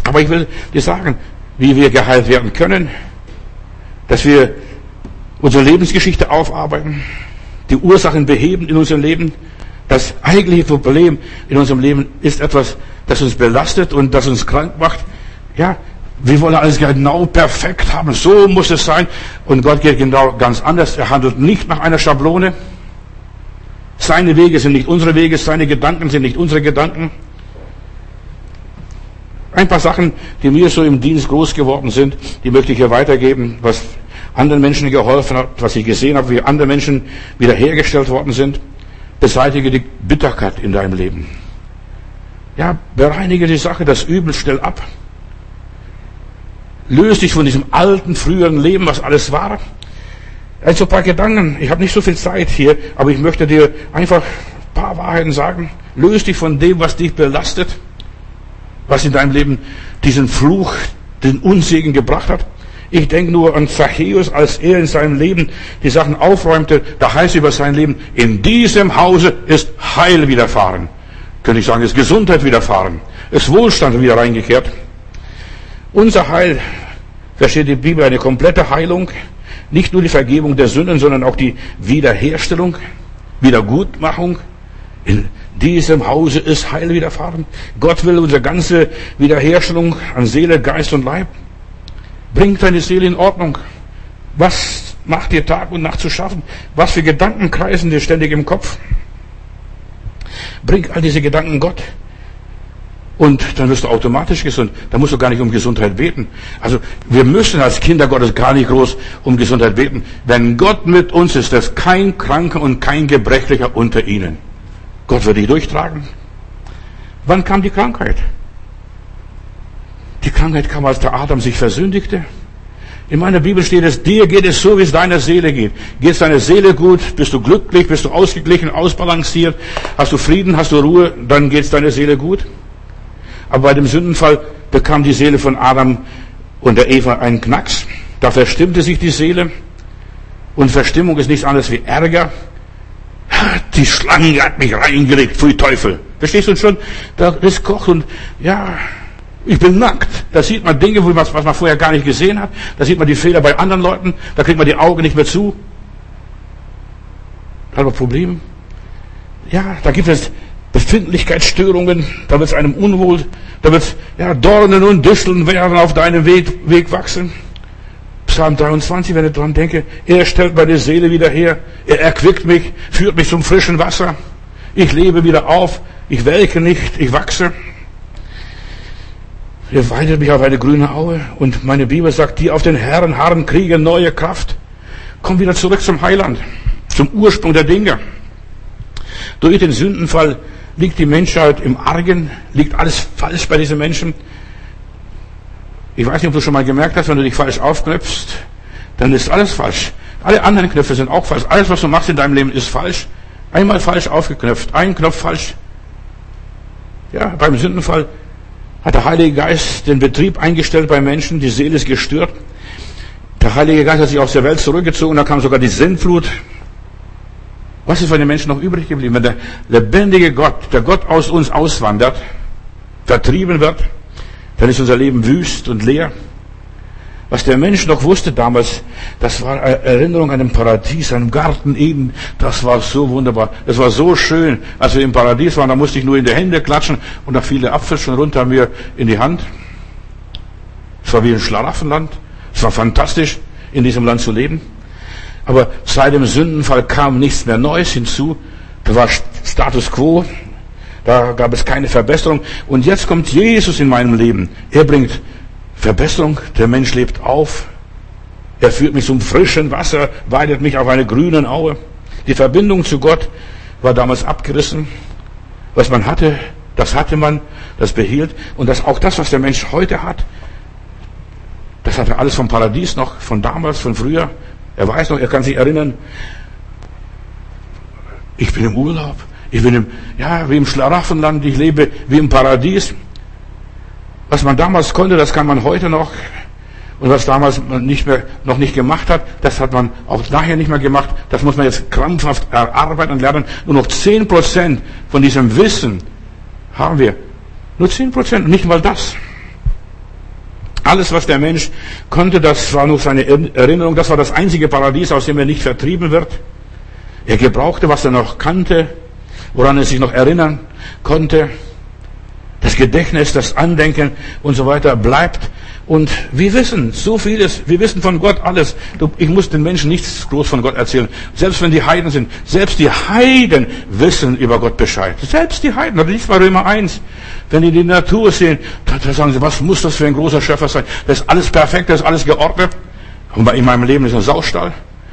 Aber ich will dir sagen, wie wir geheilt werden können, dass wir unsere Lebensgeschichte aufarbeiten, die Ursachen beheben in unserem Leben. Das eigentliche Problem in unserem Leben ist etwas, das uns belastet und das uns krank macht. Ja, wir wollen alles genau perfekt haben. So muss es sein. Und Gott geht genau ganz anders. Er handelt nicht nach einer Schablone. Seine Wege sind nicht unsere Wege. Seine Gedanken sind nicht unsere Gedanken. Ein paar Sachen, die mir so im Dienst groß geworden sind, die möchte ich hier weitergeben, was anderen Menschen geholfen hat, was ich gesehen habe, wie andere Menschen wiederhergestellt worden sind. Beseitige die Bitterkeit in deinem Leben. Ja, bereinige die Sache, das Übel stell ab. Löse dich von diesem alten, früheren Leben, was alles war. Also ein paar Gedanken. Ich habe nicht so viel Zeit hier, aber ich möchte dir einfach ein paar Wahrheiten sagen. Löse dich von dem, was dich belastet, was in deinem Leben diesen Fluch, den Unsegen gebracht hat. Ich denke nur an Zachäus, als er in seinem Leben die Sachen aufräumte. Da heißt über sein Leben, in diesem Hause ist Heil widerfahren könnte ich sagen, ist Gesundheit widerfahren, ist Wohlstand wieder reingekehrt. Unser Heil versteht die Bibel eine komplette Heilung, nicht nur die Vergebung der Sünden, sondern auch die Wiederherstellung, Wiedergutmachung. In diesem Hause ist Heil widerfahren. Gott will unsere ganze Wiederherstellung an Seele, Geist und Leib. Bringt deine Seele in Ordnung. Was macht dir Tag und Nacht zu schaffen? Was für Gedanken kreisen dir ständig im Kopf? Bring all diese Gedanken Gott. Und dann wirst du automatisch gesund. Da musst du gar nicht um Gesundheit beten. Also wir müssen als Kinder Gottes gar nicht groß um Gesundheit beten. Wenn Gott mit uns ist, ist kein Kranker und kein Gebrechlicher unter ihnen. Gott wird dich durchtragen. Wann kam die Krankheit? Die Krankheit kam, als der Adam sich versündigte. In meiner Bibel steht es, dir geht es so, wie es deiner Seele geht. Geht es deiner Seele gut? Bist du glücklich? Bist du ausgeglichen, ausbalanciert? Hast du Frieden? Hast du Ruhe? Dann geht es deiner Seele gut. Aber bei dem Sündenfall bekam die Seele von Adam und der Eva einen Knacks. Da verstimmte sich die Seele. Und Verstimmung ist nichts anderes wie Ärger. Die Schlange hat mich reingelegt, pfui Teufel. Verstehst du schon? Das kocht und ja, ich bin nackt. Da sieht man Dinge, was man vorher gar nicht gesehen hat. Da sieht man die Fehler bei anderen Leuten. Da kriegt man die Augen nicht mehr zu. Da hat man Probleme. Ja, da gibt es Befindlichkeitsstörungen. Da wird es einem unwohl. Da wird ja Dornen und Disteln werden auf deinem Weg, Weg wachsen. Psalm 23, wenn ich dran denke, er stellt meine Seele wieder her, er erquickt mich, führt mich zum frischen Wasser. Ich lebe wieder auf, ich welke nicht, ich wachse. Ihr weidet mich auf eine grüne Aue und meine Bibel sagt, die auf den Herren harren, kriegen neue Kraft. Komm wieder zurück zum Heiland, zum Ursprung der Dinge. Durch den Sündenfall liegt die Menschheit im Argen, liegt alles falsch bei diesen Menschen. Ich weiß nicht, ob du schon mal gemerkt hast, wenn du dich falsch aufknöpfst, dann ist alles falsch. Alle anderen Knöpfe sind auch falsch. Alles, was du machst in deinem Leben, ist falsch. Einmal falsch aufgeknöpft, ein Knopf falsch. Ja, beim Sündenfall hat der Heilige Geist den Betrieb eingestellt bei Menschen, die Seele ist gestört. Der Heilige Geist hat sich aus der Welt zurückgezogen, da kam sogar die Sintflut. Was ist von den Menschen noch übrig geblieben? Wenn der lebendige Gott, der Gott aus uns auswandert, vertrieben wird, dann ist unser Leben wüst und leer. Was der Mensch noch wusste damals, das war Erinnerung an ein Paradies, einem Garten Eden. Das war so wunderbar. Es war so schön. Als wir im Paradies waren, da musste ich nur in die Hände klatschen und da fiel der Apfel schon runter mir in die Hand. Es war wie ein Schlaraffenland. Es war fantastisch, in diesem Land zu leben. Aber seit dem Sündenfall kam nichts mehr Neues hinzu. Da war Status quo. Da gab es keine Verbesserung. Und jetzt kommt Jesus in meinem Leben. Er bringt Verbesserung. Der Mensch lebt auf. Er führt mich zum frischen Wasser, weidet mich auf einer grünen Aue. Die Verbindung zu Gott war damals abgerissen. Was man hatte, das hatte man, das behielt. Und das, auch das, was der Mensch heute hat, das hat er alles vom Paradies noch, von damals, von früher. Er weiß noch, er kann sich erinnern, ich bin im Urlaub, ich bin im, ja, wie im Schlaraffenland, ich lebe wie im Paradies. Was man damals konnte, das kann man heute noch. Und was damals man nicht mehr, noch nicht gemacht hat, das hat man auch nachher nicht mehr gemacht. Das muss man jetzt krampfhaft erarbeiten und lernen. Nur noch zehn Prozent von diesem Wissen haben wir. Nur zehn Prozent, nicht mal das. Alles, was der Mensch konnte, das war nur seine Erinnerung. Das war das einzige Paradies, aus dem er nicht vertrieben wird. Er gebrauchte, was er noch kannte, woran er sich noch erinnern konnte. Das Gedächtnis, das Andenken und so weiter bleibt. Und wir wissen so vieles. Wir wissen von Gott alles. Ich muss den Menschen nichts groß von Gott erzählen. Selbst wenn die Heiden sind. Selbst die Heiden wissen über Gott Bescheid. Selbst die Heiden. Das liegt bei Römer 1. Wenn die die Natur sehen, da, sagen sie, was muss das für ein großer Schöpfer sein? Das ist alles perfekt, das ist alles geordnet. Und in meinem Leben ist ein Saustall.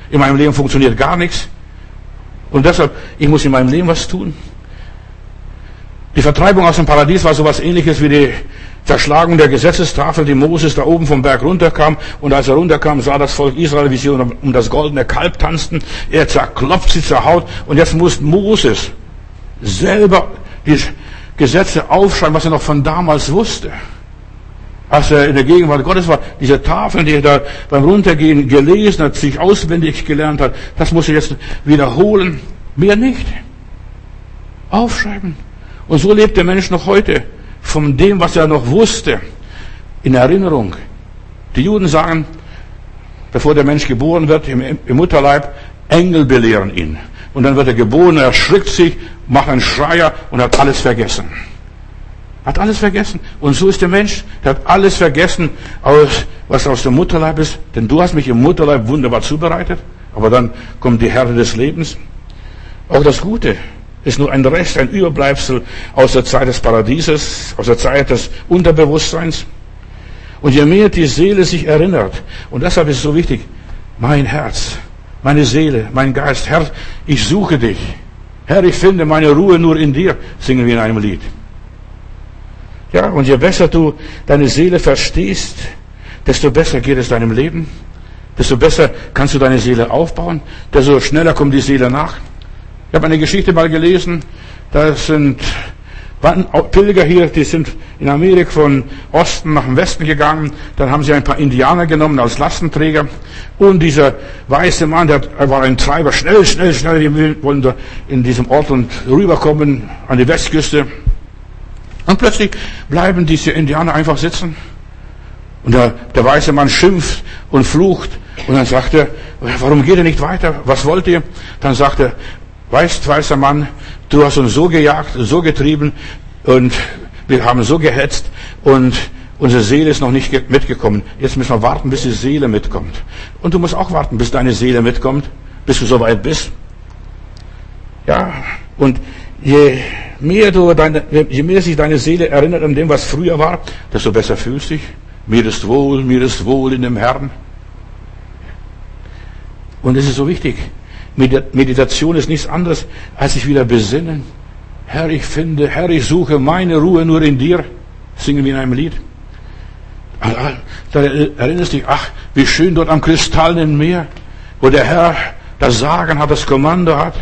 In meinem Leben funktioniert gar nichts. Und deshalb, ich muss in meinem Leben was tun. Die Vertreibung aus dem Paradies war sowas ähnliches wie die Zerschlagung der Gesetzestafel, die Moses da oben vom Berg runterkam. Und als er runterkam, sah das Volk Israel, wie sie um das goldene Kalb tanzten. Er zerklopft sie zur Haut. Und jetzt muss Moses selber die Gesetze aufschreiben, was er noch von damals wusste. Als er in der Gegenwart Gottes war, diese Tafeln, die er da beim Runtergehen gelesen hat, sich auswendig gelernt hat, das muss er jetzt wiederholen. Mehr nicht. Aufschreiben. Und so lebt der Mensch noch heute von dem, was er noch wusste, in Erinnerung. Die Juden sagen, bevor der Mensch geboren wird im, im Mutterleib, Engel belehren ihn. Und dann wird er geboren, er erschrickt sich, macht einen Schreier und hat alles vergessen. Hat alles vergessen. Und so ist der Mensch, der hat alles vergessen, was aus dem Mutterleib ist. Denn du hast mich im Mutterleib wunderbar zubereitet. Aber dann kommt die Härte des Lebens. Auch das Gute ist nur ein Rest, ein Überbleibsel aus der Zeit des Paradieses, aus der Zeit des Unterbewusstseins. Und je mehr die Seele sich erinnert, und deshalb ist es so wichtig, mein Herz, meine Seele, mein Geist, Herr, ich suche dich. Herr, ich finde meine Ruhe nur in dir, singen wir in einem Lied. Ja, und je besser du deine Seele verstehst, desto besser geht es deinem Leben, desto besser kannst du deine Seele aufbauen, desto schneller kommt die Seele nach. Ich habe eine Geschichte mal gelesen, da sind Pilger hier, die sind in Amerika von Osten nach Westen gegangen, dann haben sie ein paar Indianer genommen als Lastenträger und dieser weiße Mann, der war ein Treiber, schnell, schnell, schnell, die wollen da in diesem Ort und rüberkommen an die Westküste. Und plötzlich bleiben diese Indianer einfach sitzen. Und der, der weiße Mann schimpft und flucht. Und dann sagt er, warum geht ihr nicht weiter? Was wollt ihr? Dann sagt er, weißt, weißer Mann, du hast uns so gejagt, so getrieben und wir haben so gehetzt und unsere Seele ist noch nicht mitgekommen. Jetzt müssen wir warten, bis die Seele mitkommt. Und du musst auch warten, bis deine Seele mitkommt, bis du soweit bist. Ja, und je mehr, du deine, je mehr sich deine Seele erinnert an dem, was früher war, desto besser fühlst du dich. Mir ist wohl, mir ist wohl in dem Herrn. Und es ist so wichtig. Meditation ist nichts anderes, als sich wieder besinnen. Herr, ich finde, Herr, ich suche meine Ruhe nur in dir. Singen wir in einem Lied. Da erinnerst du dich, ach, wie schön dort am kristallenen Meer, wo der Herr das Sagen hat, das Kommando hat.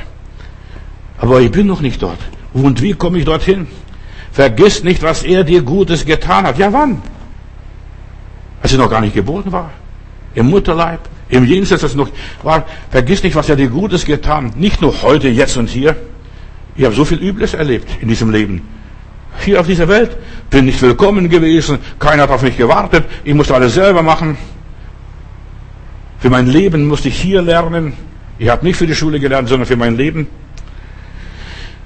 Aber ich bin noch nicht dort. Und wie komme ich dorthin? Vergiss nicht, was er dir Gutes getan hat. Ja, wann? Als er noch gar nicht geboren war. Im Mutterleib, im Jenseits, er noch war. Vergiss nicht, was er dir Gutes getan. Nicht nur heute, jetzt und hier. Ich habe so viel Übles erlebt in diesem Leben. Hier auf dieser Welt bin nicht willkommen gewesen. Keiner hat auf mich gewartet. Ich musste alles selber machen. Für mein Leben musste ich hier lernen. Ich habe nicht für die Schule gelernt, sondern für mein Leben.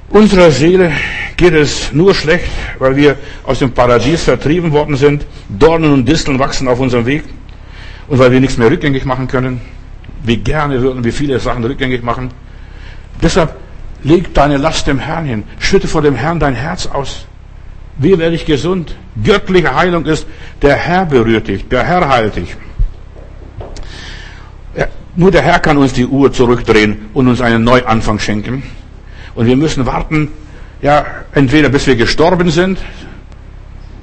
Unserer Seele geht es nur schlecht, weil wir aus dem Paradies vertrieben worden sind. Dornen und Disteln wachsen auf unserem Weg. Und weil wir nichts mehr rückgängig machen können. Wie gerne würden wir viele Sachen rückgängig machen. Deshalb leg deine Last dem Herrn hin. Schütte vor dem Herrn dein Herz aus. Wie werde ich gesund? Göttliche Heilung ist, der Herr berührt dich, der Herr heilt dich. Nur der Herr kann uns die Uhr zurückdrehen und uns einen Neuanfang schenken. Und wir müssen warten, ja, entweder bis wir gestorben sind,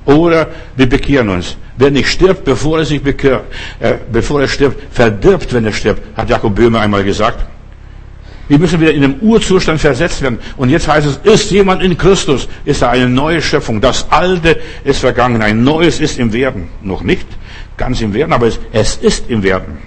oder wir bekehren uns. Wer nicht stirbt, bevor er sich bekehrt, äh, bevor er stirbt, verdirbt, wenn er stirbt, hat Jakob Böhme einmal gesagt. Wir müssen wieder in den Urzustand versetzt werden. Und jetzt heißt es, ist jemand in Christus, ist er eine neue Schöpfung. Das Alte ist vergangen, ein Neues ist im Werden. Noch nicht ganz im Werden, aber es, es ist im Werden.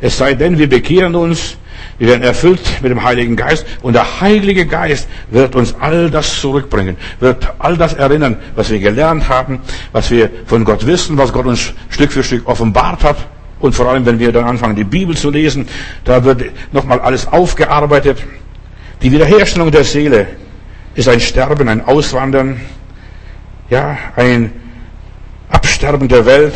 Es sei denn, wir bekehren uns, wir werden erfüllt mit dem Heiligen Geist und der Heilige Geist wird uns all das zurückbringen, wird all das erinnern, was wir gelernt haben, was wir von Gott wissen, was Gott uns Stück für Stück offenbart hat. Und vor allem, wenn wir dann anfangen, die Bibel zu lesen, da wird nochmal alles aufgearbeitet. Die Wiederherstellung der Seele ist ein Sterben, ein Auswandern, ja, ein Absterben der Welt,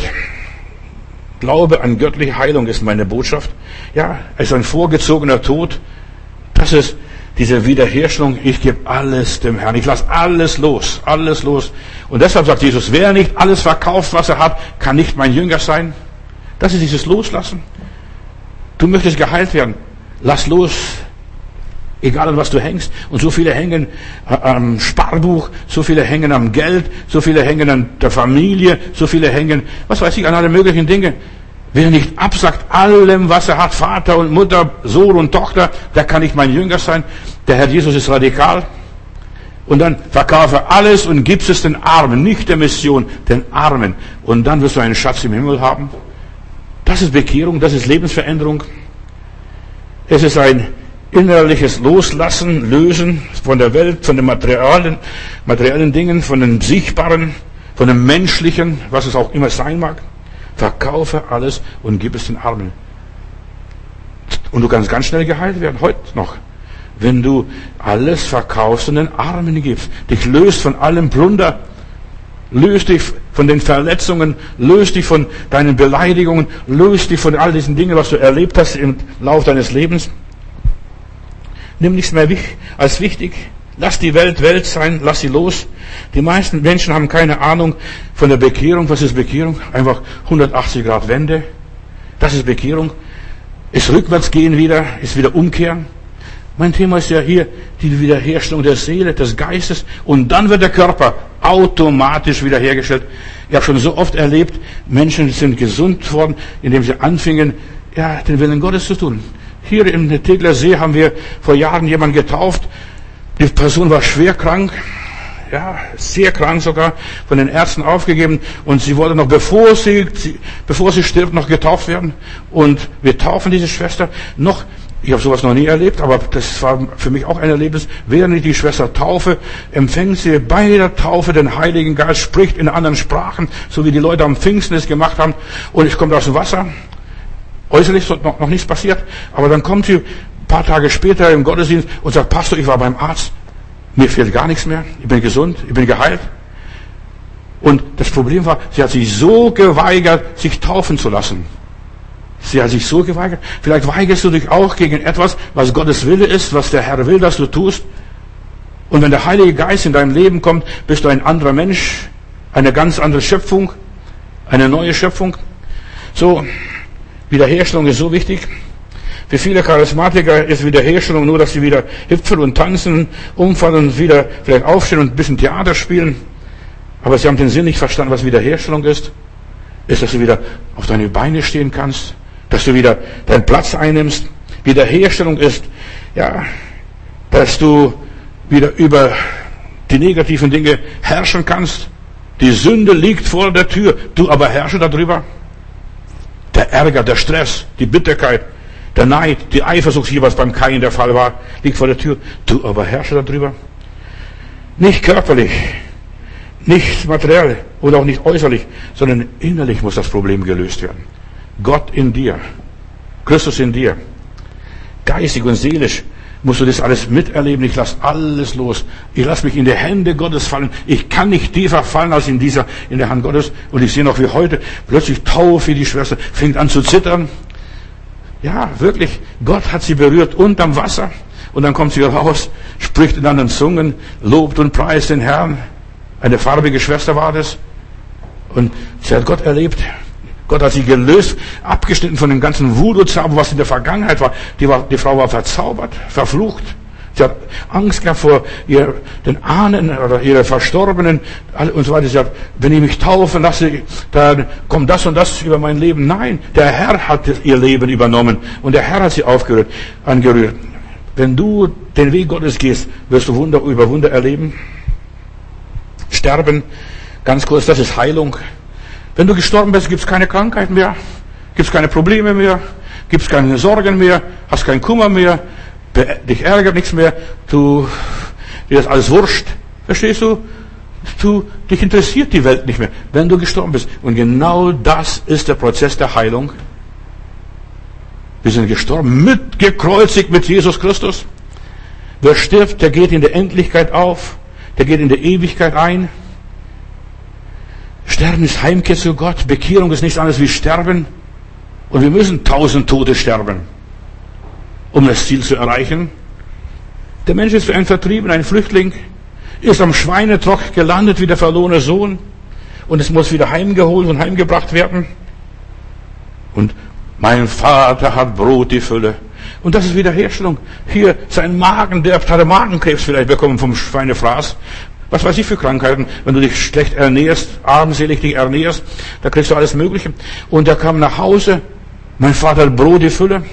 Glaube an göttliche Heilung ist meine Botschaft. Ja, es ist ein vorgezogener Tod. Das ist diese Wiederherstellung. Ich gebe alles dem Herrn. Ich lasse alles los, alles los. Und deshalb sagt Jesus, wer nicht alles verkauft, was er hat, kann nicht mein Jünger sein. Das ist dieses Loslassen. Du möchtest geheilt werden. Lass los. Egal an was du hängst. Und so viele hängen am Sparbuch, so viele hängen am Geld, so viele hängen an der Familie, so viele hängen, was weiß ich, an alle möglichen Dinge. Wer nicht absagt allem, was er hat, Vater und Mutter, Sohn und Tochter, der kann nicht mein Jünger sein. Der Herr Jesus ist radikal. Und dann verkaufe alles und gibst es den Armen, nicht der Mission, den Armen. Und dann wirst du einen Schatz im Himmel haben. Das ist Bekehrung, das ist Lebensveränderung. Es ist ein innerliches Loslassen, Lösen von der Welt, von den materiellen, materiellen Dingen, von den sichtbaren, von dem menschlichen, was es auch immer sein mag. Verkaufe alles und gib es den Armen. Und du kannst ganz schnell geheilt werden, heute noch. Wenn du alles verkaufst und den Armen gibst, dich löst von allem Plunder, löst dich von den Verletzungen, löst dich von deinen Beleidigungen, löst dich von all diesen Dingen, was du erlebt hast im Lauf deines Lebens. Nimm nichts mehr als wichtig. Lass die Welt Welt sein, lass sie los. Die meisten Menschen haben keine Ahnung von der Bekehrung. Was ist Bekehrung? Einfach 180 Grad Wende. Das ist Bekehrung. Ist rückwärts gehen wieder, ist wieder umkehren. Mein Thema ist ja hier die Wiederherstellung der Seele, des Geistes und dann wird der Körper automatisch wiederhergestellt. Ich habe schon so oft erlebt, Menschen sind gesund worden, indem sie anfingen, ja, den Willen Gottes zu tun. Hier im Tegler See haben wir vor Jahren jemanden getauft. Die Person war schwer krank, ja, sehr krank sogar, von den Ärzten aufgegeben und sie wurde noch, bevor sie, bevor sie stirbt, noch getauft werden. Und wir taufen diese Schwester noch, ich habe sowas noch nie erlebt, aber das war für mich auch ein Erlebnis. Während ich die Schwester taufe, empfängt sie bei der Taufe den Heiligen Geist, spricht in anderen Sprachen, so wie die Leute am Pfingsten es gemacht haben. Und ich komme aus dem Wasser Äußerlich ist noch, noch nichts passiert. Aber dann kommt sie ein paar Tage später im Gottesdienst und sagt, Pastor, ich war beim Arzt. Mir fehlt gar nichts mehr. Ich bin gesund. Ich bin geheilt. Und das Problem war, sie hat sich so geweigert, sich taufen zu lassen. Sie hat sich so geweigert. Vielleicht weigerst du dich auch gegen etwas, was Gottes Wille ist, was der Herr will, dass du tust. Und wenn der Heilige Geist in dein Leben kommt, bist du ein anderer Mensch, eine ganz andere Schöpfung, eine neue Schöpfung. So, Wiederherstellung ist so wichtig. Für viele Charismatiker ist Wiederherstellung nur, dass sie wieder hüpfen und tanzen, umfallen und wieder vielleicht aufstehen und ein bisschen Theater spielen. Aber sie haben den Sinn nicht verstanden, was Wiederherstellung ist. Ist, dass du wieder auf deine Beine stehen kannst, dass du wieder deinen Platz einnimmst. Wiederherstellung ist, ja, dass du wieder über die negativen Dinge herrschen kannst. Die Sünde liegt vor der Tür, du aber herrsche darüber der Ärger, der Stress, die Bitterkeit, der Neid, die Eifersucht, hier was beim Kain der Fall war, liegt vor der Tür. Du aber herrsche darüber. Nicht körperlich, nicht materiell oder auch nicht äußerlich, sondern innerlich muss das Problem gelöst werden. Gott in dir, Christus in dir, geistig und seelisch musst du das alles miterleben. Ich lasse alles los. Ich lasse mich in die Hände Gottes fallen. Ich kann nicht tiefer fallen als in dieser, in der Hand Gottes. Und ich sehe noch wie heute, plötzlich taufe die Schwester, fängt an zu zittern. Ja, wirklich. Gott hat sie berührt unterm Wasser. Und dann kommt sie raus, spricht in anderen Zungen, lobt und preist den Herrn. Eine farbige Schwester war das. Und sie hat Gott erlebt. Gott hat sie gelöst, abgeschnitten von dem ganzen Voodoo-Zauber, was in der Vergangenheit war. Die, war. die Frau war verzaubert, verflucht. Sie hat Angst gehabt vor ihr, den Ahnen oder ihre Verstorbenen und so weiter. Sie hat, wenn ich mich taufen lasse, dann kommt das und das über mein Leben. Nein, der Herr hat ihr Leben übernommen und der Herr hat sie aufgerührt, angerührt. Wenn du den Weg Gottes gehst, wirst du Wunder über Wunder erleben. Sterben, ganz kurz, das ist Heilung. Wenn du gestorben bist, gibt es keine Krankheit mehr, gibt es keine Probleme mehr, gibt es keine Sorgen mehr, hast keinen Kummer mehr, dich ärgert nichts mehr, du, dir ist alles wurscht. Verstehst du? Du, dich interessiert die Welt nicht mehr, wenn du gestorben bist. Und genau das ist der Prozess der Heilung. Wir sind gestorben, mitgekreuzigt mit Jesus Christus. Wer stirbt, der geht in der Endlichkeit auf, der geht in der Ewigkeit ein. Sterben ist Heimkehr zu Gott, Bekehrung ist nichts anderes wie Sterben. Und wir müssen tausend Tote sterben um das Ziel zu erreichen. Der Mensch ist ein Vertrieben, ein Flüchtling, ist am Schweinetrock gelandet wie der verlorene Sohn und es muss wieder heimgeholt und heimgebracht werden. Und mein Vater hat Brot die Fülle. Und das ist Wiederherstellung. Hier sein Magen, der hat Magenkrebs vielleicht bekommen vom Schweinefraß. Was weiß ich für Krankheiten, wenn du dich schlecht ernährst, armselig dich ernährst, da kriegst du alles Mögliche. Und er kam nach Hause, mein Vater hat Brot die Fülle.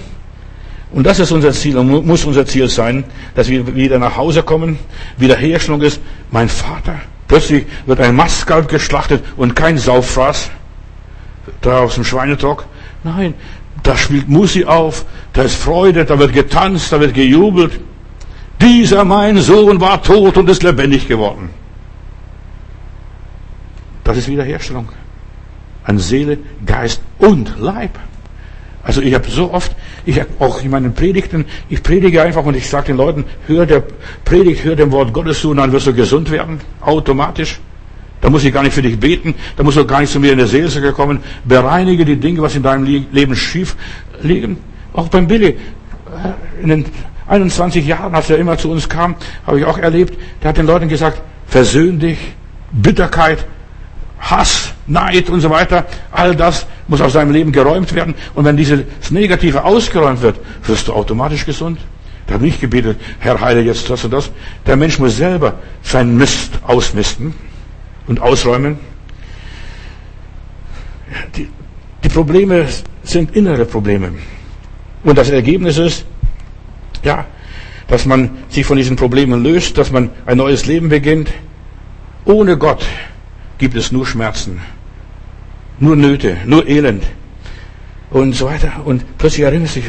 Und das ist unser Ziel und muss unser Ziel sein, dass wir wieder nach Hause kommen, Wiederherstellung ist. Mein Vater, plötzlich wird ein Mastkalb geschlachtet und kein Sauffraß da aus dem Schweinetrock. Nein, da spielt Musik auf, da ist Freude, da wird getanzt, da wird gejubelt. Dieser mein Sohn war tot und ist lebendig geworden. Das ist Wiederherstellung. An Seele, Geist und Leib. Also ich habe so oft, ich hab auch in meinen Predigten, ich predige einfach und ich sage den Leuten, hör der Predigt, hör dem Wort Gottes zu und dann wirst du gesund werden, automatisch. Da muss ich gar nicht für dich beten, da musst du gar nicht zu mir in der Seelsorge kommen. Bereinige die Dinge, was in deinem Leben schief liegen. Auch beim Billy, äh, in den 21 Jahren, als er immer zu uns kam, habe ich auch erlebt, der hat den Leuten gesagt, versöhn dich, Bitterkeit, Hass, Neid und so weiter, all das muss aus seinem Leben geräumt werden. Und wenn dieses Negative ausgeräumt wird, wirst du automatisch gesund. Da habe ich gebetet, Herr, heile jetzt das und das. Der Mensch muss selber seinen Mist ausmisten und ausräumen. Die, die Probleme sind innere Probleme. Und das Ergebnis ist, ja, dass man sich von diesen Problemen löst, dass man ein neues Leben beginnt. Ohne Gott gibt es nur Schmerzen, nur Nöte, nur Elend und so weiter. Und plötzlich erinnert sich,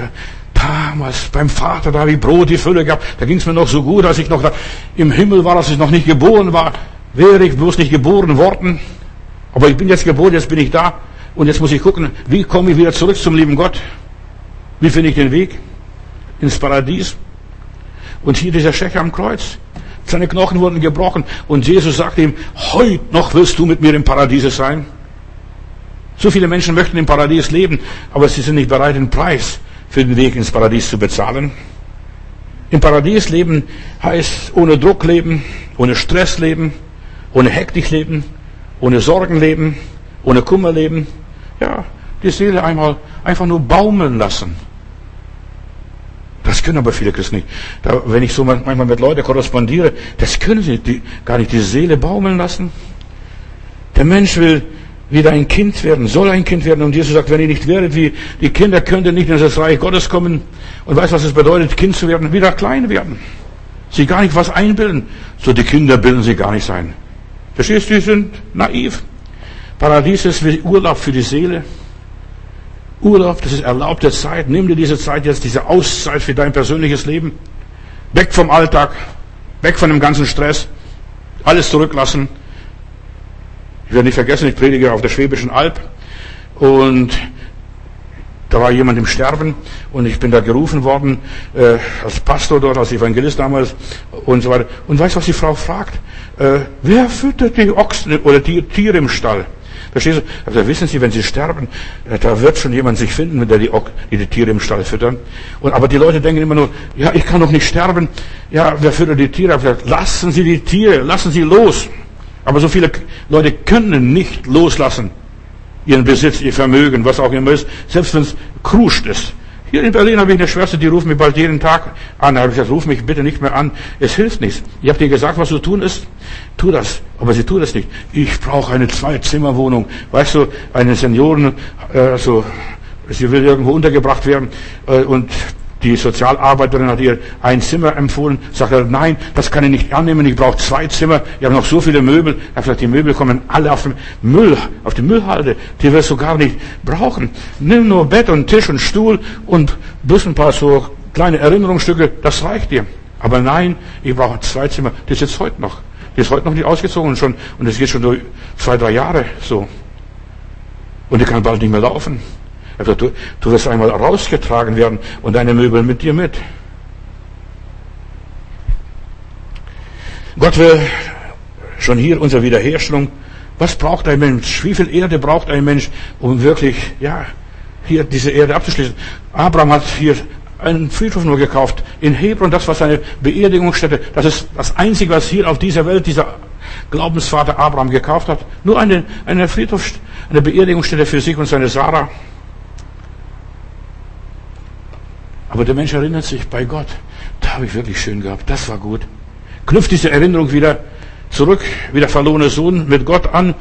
damals beim Vater, da habe ich Brot die Fülle gehabt, da ging es mir noch so gut, als ich noch da im Himmel war, als ich noch nicht geboren war. Wäre ich bloß nicht geboren worden, aber ich bin jetzt geboren, jetzt bin ich da und jetzt muss ich gucken, wie komme ich wieder zurück zum lieben Gott? Wie finde ich den Weg ins Paradies? Und hier dieser Schächer am Kreuz. Seine Knochen wurden gebrochen und Jesus sagte ihm, heute noch wirst du mit mir im Paradiese sein. So viele Menschen möchten im Paradies leben, aber sie sind nicht bereit, den Preis für den Weg ins Paradies zu bezahlen. Im Paradies leben heißt ohne Druck leben, ohne Stress leben, ohne Hektik leben, ohne Sorgen leben, ohne Kummer leben. Ja, die Seele einmal einfach nur baumeln lassen. Das können aber viele Christen nicht. Da, wenn ich so manchmal mit Leuten korrespondiere, das können sie die, gar nicht die Seele baumeln lassen. Der Mensch will wieder ein Kind werden, soll ein Kind werden. Und Jesus sagt, wenn ihr nicht werdet wie die Kinder, könnt ihr nicht in das Reich Gottes kommen. Und weißt, was es bedeutet, Kind zu werden? Wieder klein werden. Sie gar nicht was einbilden. So die Kinder bilden sie gar nicht sein. Verstehst du, die sind naiv. Paradies ist wie Urlaub für die Seele. Urlaub, das ist erlaubte Zeit. Nimm dir diese Zeit jetzt, diese Auszeit für dein persönliches Leben. Weg vom Alltag, weg von dem ganzen Stress, alles zurücklassen. Ich werde nicht vergessen, ich predige auf der Schwäbischen Alb und da war jemand im Sterben und ich bin da gerufen worden äh, als Pastor dort, als Evangelist damals und so weiter. Und weißt du, was die Frau fragt? Äh, wer füttert die Ochsen oder die Tiere im Stall? Du? Also wissen Sie, wenn Sie sterben, äh, da wird schon jemand sich finden, der die, die, die Tiere im Stall füttern. Und, aber die Leute denken immer nur, ja, ich kann doch nicht sterben. Ja, wer füttert die Tiere? Lassen Sie die Tiere, lassen Sie los. Aber so viele Leute können nicht loslassen. Ihren Besitz, ihr Vermögen, was auch immer ist, selbst wenn es kruscht ist. Hier in Berlin habe ich eine Schwester, die ruft mich bald jeden Tag an. Da habe ich gesagt, ruf mich bitte nicht mehr an. Es hilft nichts. Ich habe dir gesagt, was zu tun ist. Tu das. Aber sie tut es nicht. Ich brauche eine Zwei-Zimmer-Wohnung. Weißt du, eine Senioren, äh, so, sie will irgendwo untergebracht werden äh, und die Sozialarbeiterin hat ihr ein Zimmer empfohlen, sagt er, nein, das kann ich nicht annehmen, ich brauche zwei Zimmer, ich habe noch so viele Möbel. Er gesagt, die Möbel kommen alle auf den Müll, auf die Müllhalde, die wirst du gar nicht brauchen. Nimm nur Bett und Tisch und Stuhl und bloß ein paar so kleine Erinnerungsstücke, das reicht dir. Aber nein, ich brauche zwei Zimmer, das ist jetzt heute noch. Die ist heute noch nicht ausgezogen und schon, und es geht schon durch zwei, drei Jahre so. Und die kann bald nicht mehr laufen. Also du, du wirst einmal rausgetragen werden und deine Möbel mit dir mit. Gott will schon hier unsere Wiederherstellung. Was braucht ein Mensch? Wie viel Erde braucht ein Mensch, um wirklich, ja, hier diese Erde abzuschließen? Abraham hat hier einen Friedhof nur gekauft in Hebron. Das war seine Beerdigungsstätte. Das ist das Einzige, was hier auf dieser Welt dieser Glaubensvater Abraham gekauft hat. Nur eine, eine Friedhof, eine Beerdigungsstätte für sich und seine Sarah. Aber der Mensch erinnert sich bei Gott. Da habe ich wirklich schön gehabt. Das war gut. Knüpft diese Erinnerung wieder zurück, wie der verlorene Sohn mit Gott an.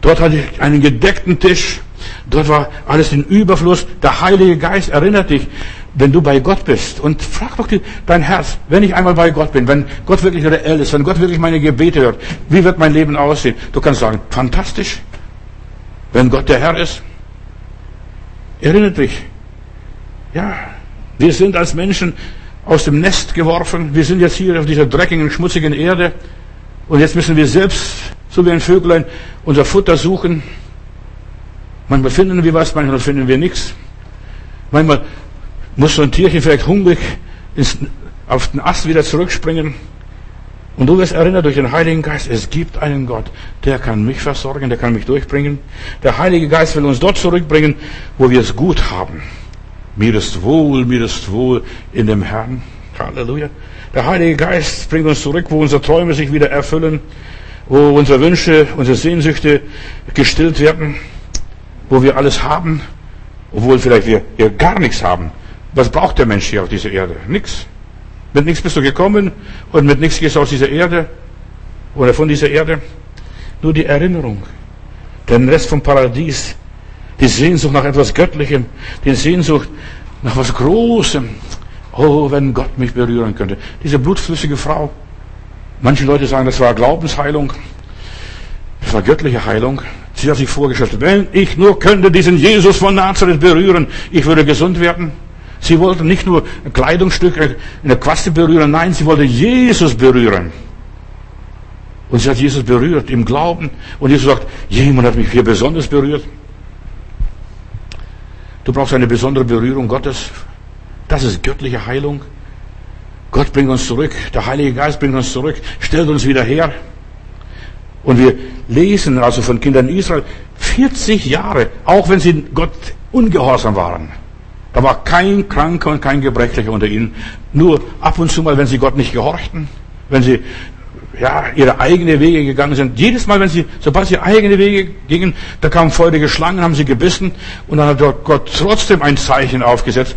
Dort hatte ich einen gedeckten Tisch. Dort war alles in Überfluss. Der Heilige Geist erinnert dich, wenn du bei Gott bist. Und frag doch dein Herz, wenn ich einmal bei Gott bin, wenn Gott wirklich reell ist, wenn Gott wirklich meine Gebete hört, wie wird mein Leben aussehen? Du kannst sagen, fantastisch. Wenn Gott der Herr ist, erinnert dich. Ja, wir sind als Menschen aus dem Nest geworfen. Wir sind jetzt hier auf dieser dreckigen, schmutzigen Erde. Und jetzt müssen wir selbst, so wie ein Vöglein, unser Futter suchen. Manchmal finden wir was, manchmal finden wir nichts. Manchmal muss so ein Tierchen vielleicht hungrig auf den Ast wieder zurückspringen. Und du wirst erinnert durch den Heiligen Geist, es gibt einen Gott, der kann mich versorgen, der kann mich durchbringen. Der Heilige Geist will uns dort zurückbringen, wo wir es gut haben. Mir ist wohl, mir ist wohl in dem Herrn. Halleluja. Der Heilige Geist bringt uns zurück, wo unsere Träume sich wieder erfüllen, wo unsere Wünsche, unsere Sehnsüchte gestillt werden, wo wir alles haben, obwohl vielleicht wir, wir gar nichts haben. Was braucht der Mensch hier auf dieser Erde? Nix. Mit nichts bist du gekommen und mit nichts gehst du aus dieser Erde oder von dieser Erde. Nur die Erinnerung. Den Rest vom Paradies die Sehnsucht nach etwas Göttlichem, die Sehnsucht nach was Großem. Oh, wenn Gott mich berühren könnte. Diese blutflüssige Frau. Manche Leute sagen, das war Glaubensheilung. Das war göttliche Heilung. Sie hat sich vorgestellt, wenn ich nur könnte diesen Jesus von Nazareth berühren, ich würde gesund werden. Sie wollte nicht nur ein Kleidungsstück der Quaste berühren, nein, sie wollte Jesus berühren. Und sie hat Jesus berührt im Glauben. Und Jesus sagt, jemand hat mich hier besonders berührt. Du brauchst eine besondere Berührung Gottes. Das ist göttliche Heilung. Gott bringt uns zurück. Der Heilige Geist bringt uns zurück, stellt uns wieder her. Und wir lesen also von Kindern Israel 40 Jahre, auch wenn sie Gott ungehorsam waren. Da war kein Kranker und kein Gebrechlicher unter ihnen. Nur ab und zu mal, wenn sie Gott nicht gehorchten, wenn sie ja, ihre eigene Wege gegangen sind. Jedes Mal, wenn sie, sobald sie eigene Wege gingen, da kamen feurige Schlangen, haben sie gebissen und dann hat Gott trotzdem ein Zeichen aufgesetzt.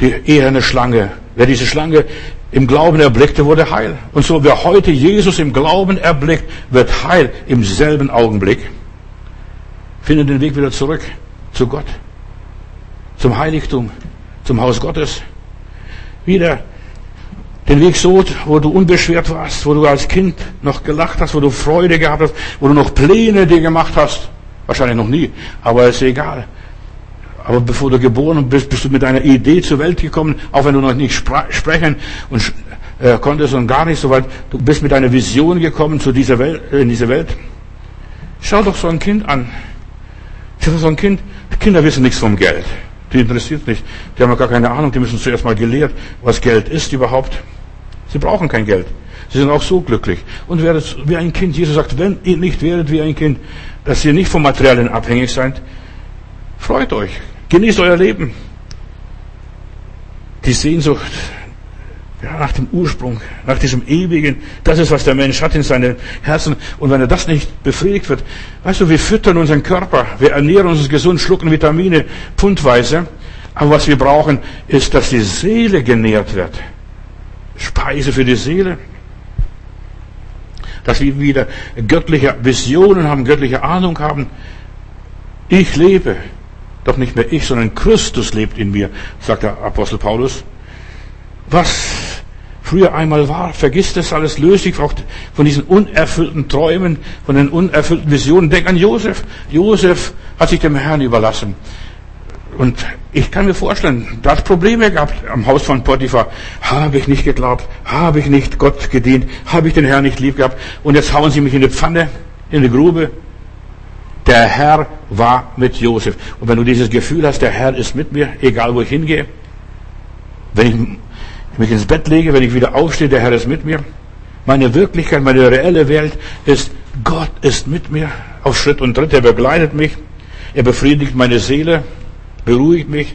Die eherne Schlange. Wer diese Schlange im Glauben erblickte, wurde heil. Und so, wer heute Jesus im Glauben erblickt, wird heil im selben Augenblick. Findet den Weg wieder zurück zu Gott, zum Heiligtum, zum Haus Gottes. Wieder den Weg so, wo du unbeschwert warst, wo du als Kind noch gelacht hast, wo du Freude gehabt hast, wo du noch Pläne dir gemacht hast. Wahrscheinlich noch nie, aber ist egal. Aber bevor du geboren bist, bist du mit einer Idee zur Welt gekommen, auch wenn du noch nicht sprechen und äh, konntest und gar nicht so weit. Du bist mit einer Vision gekommen zu dieser Welt, äh, in diese Welt. Schau doch so ein Kind an. Schau doch so ein Kind. Kinder wissen nichts vom Geld. Die interessiert nicht. Die haben ja gar keine Ahnung. Die müssen zuerst mal gelehrt, was Geld ist überhaupt. Sie brauchen kein Geld. Sie sind auch so glücklich. Und werdet wie ein Kind. Jesus sagt, wenn ihr nicht werdet wie ein Kind, dass ihr nicht vom Materiellen abhängig seid, freut euch. Genießt euer Leben. Die Sehnsucht Ja, nach dem Ursprung, nach diesem Ewigen. Das ist, was der Mensch hat in seinem Herzen. Und wenn er das nicht befriedigt wird, weißt du, wir füttern unseren Körper, wir ernähren uns gesund, schlucken Vitamine pfundweise. Aber was wir brauchen, ist, dass die Seele genährt wird. Speise für die Seele. Dass wir wieder göttliche Visionen haben, göttliche Ahnung haben. Ich lebe. Doch nicht mehr ich, sondern Christus lebt in mir, sagt der Apostel Paulus. Was früher einmal war. Vergiss das alles, löse dich von diesen unerfüllten Träumen, von den unerfüllten Visionen. Denk an Josef. Josef hat sich dem Herrn überlassen. Und ich kann mir vorstellen, da hat Probleme gehabt am Haus von Potiphar. Habe ich nicht geglaubt? Habe ich nicht Gott gedient? Habe ich den Herrn nicht lieb gehabt? Und jetzt hauen sie mich in die Pfanne, in die Grube. Der Herr war mit Josef. Und wenn du dieses Gefühl hast, der Herr ist mit mir, egal wo ich hingehe, wenn ich mich ins Bett lege, wenn ich wieder aufstehe, der Herr ist mit mir. Meine Wirklichkeit, meine reelle Welt ist, Gott ist mit mir auf Schritt und Tritt. Er begleitet mich. Er befriedigt meine Seele, beruhigt mich.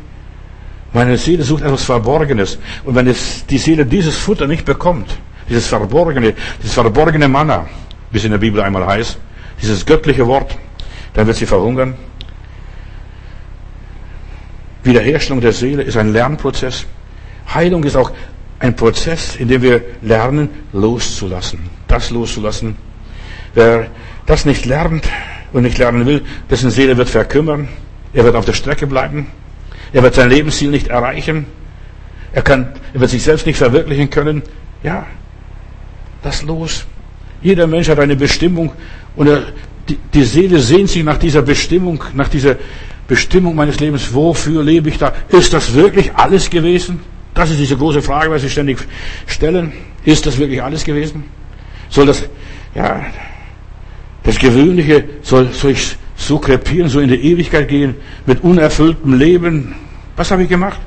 Meine Seele sucht etwas Verborgenes. Und wenn es, die Seele dieses Futter nicht bekommt, dieses Verborgene, dieses verborgene Manna, wie es in der Bibel einmal heißt, dieses göttliche Wort, dann wird sie verhungern. Wiederherstellung der Seele ist ein Lernprozess. Heilung ist auch ein Prozess, in dem wir lernen, loszulassen. Das loszulassen. Wer das nicht lernt und nicht lernen will, dessen Seele wird verkümmern. Er wird auf der Strecke bleiben. Er wird sein Lebensziel nicht erreichen. Er kann, er wird sich selbst nicht verwirklichen können. Ja, das los. Jeder Mensch hat eine Bestimmung und er, die, die Seele sehnt sich nach dieser Bestimmung, nach dieser Bestimmung meines Lebens. Wofür lebe ich da? Ist das wirklich alles gewesen? Das ist diese große Frage, was Sie ständig stellen. Ist das wirklich alles gewesen? Soll das, ja, das Gewöhnliche, soll, soll ich so krepieren, so in die Ewigkeit gehen, mit unerfülltem Leben? Was habe ich gemacht?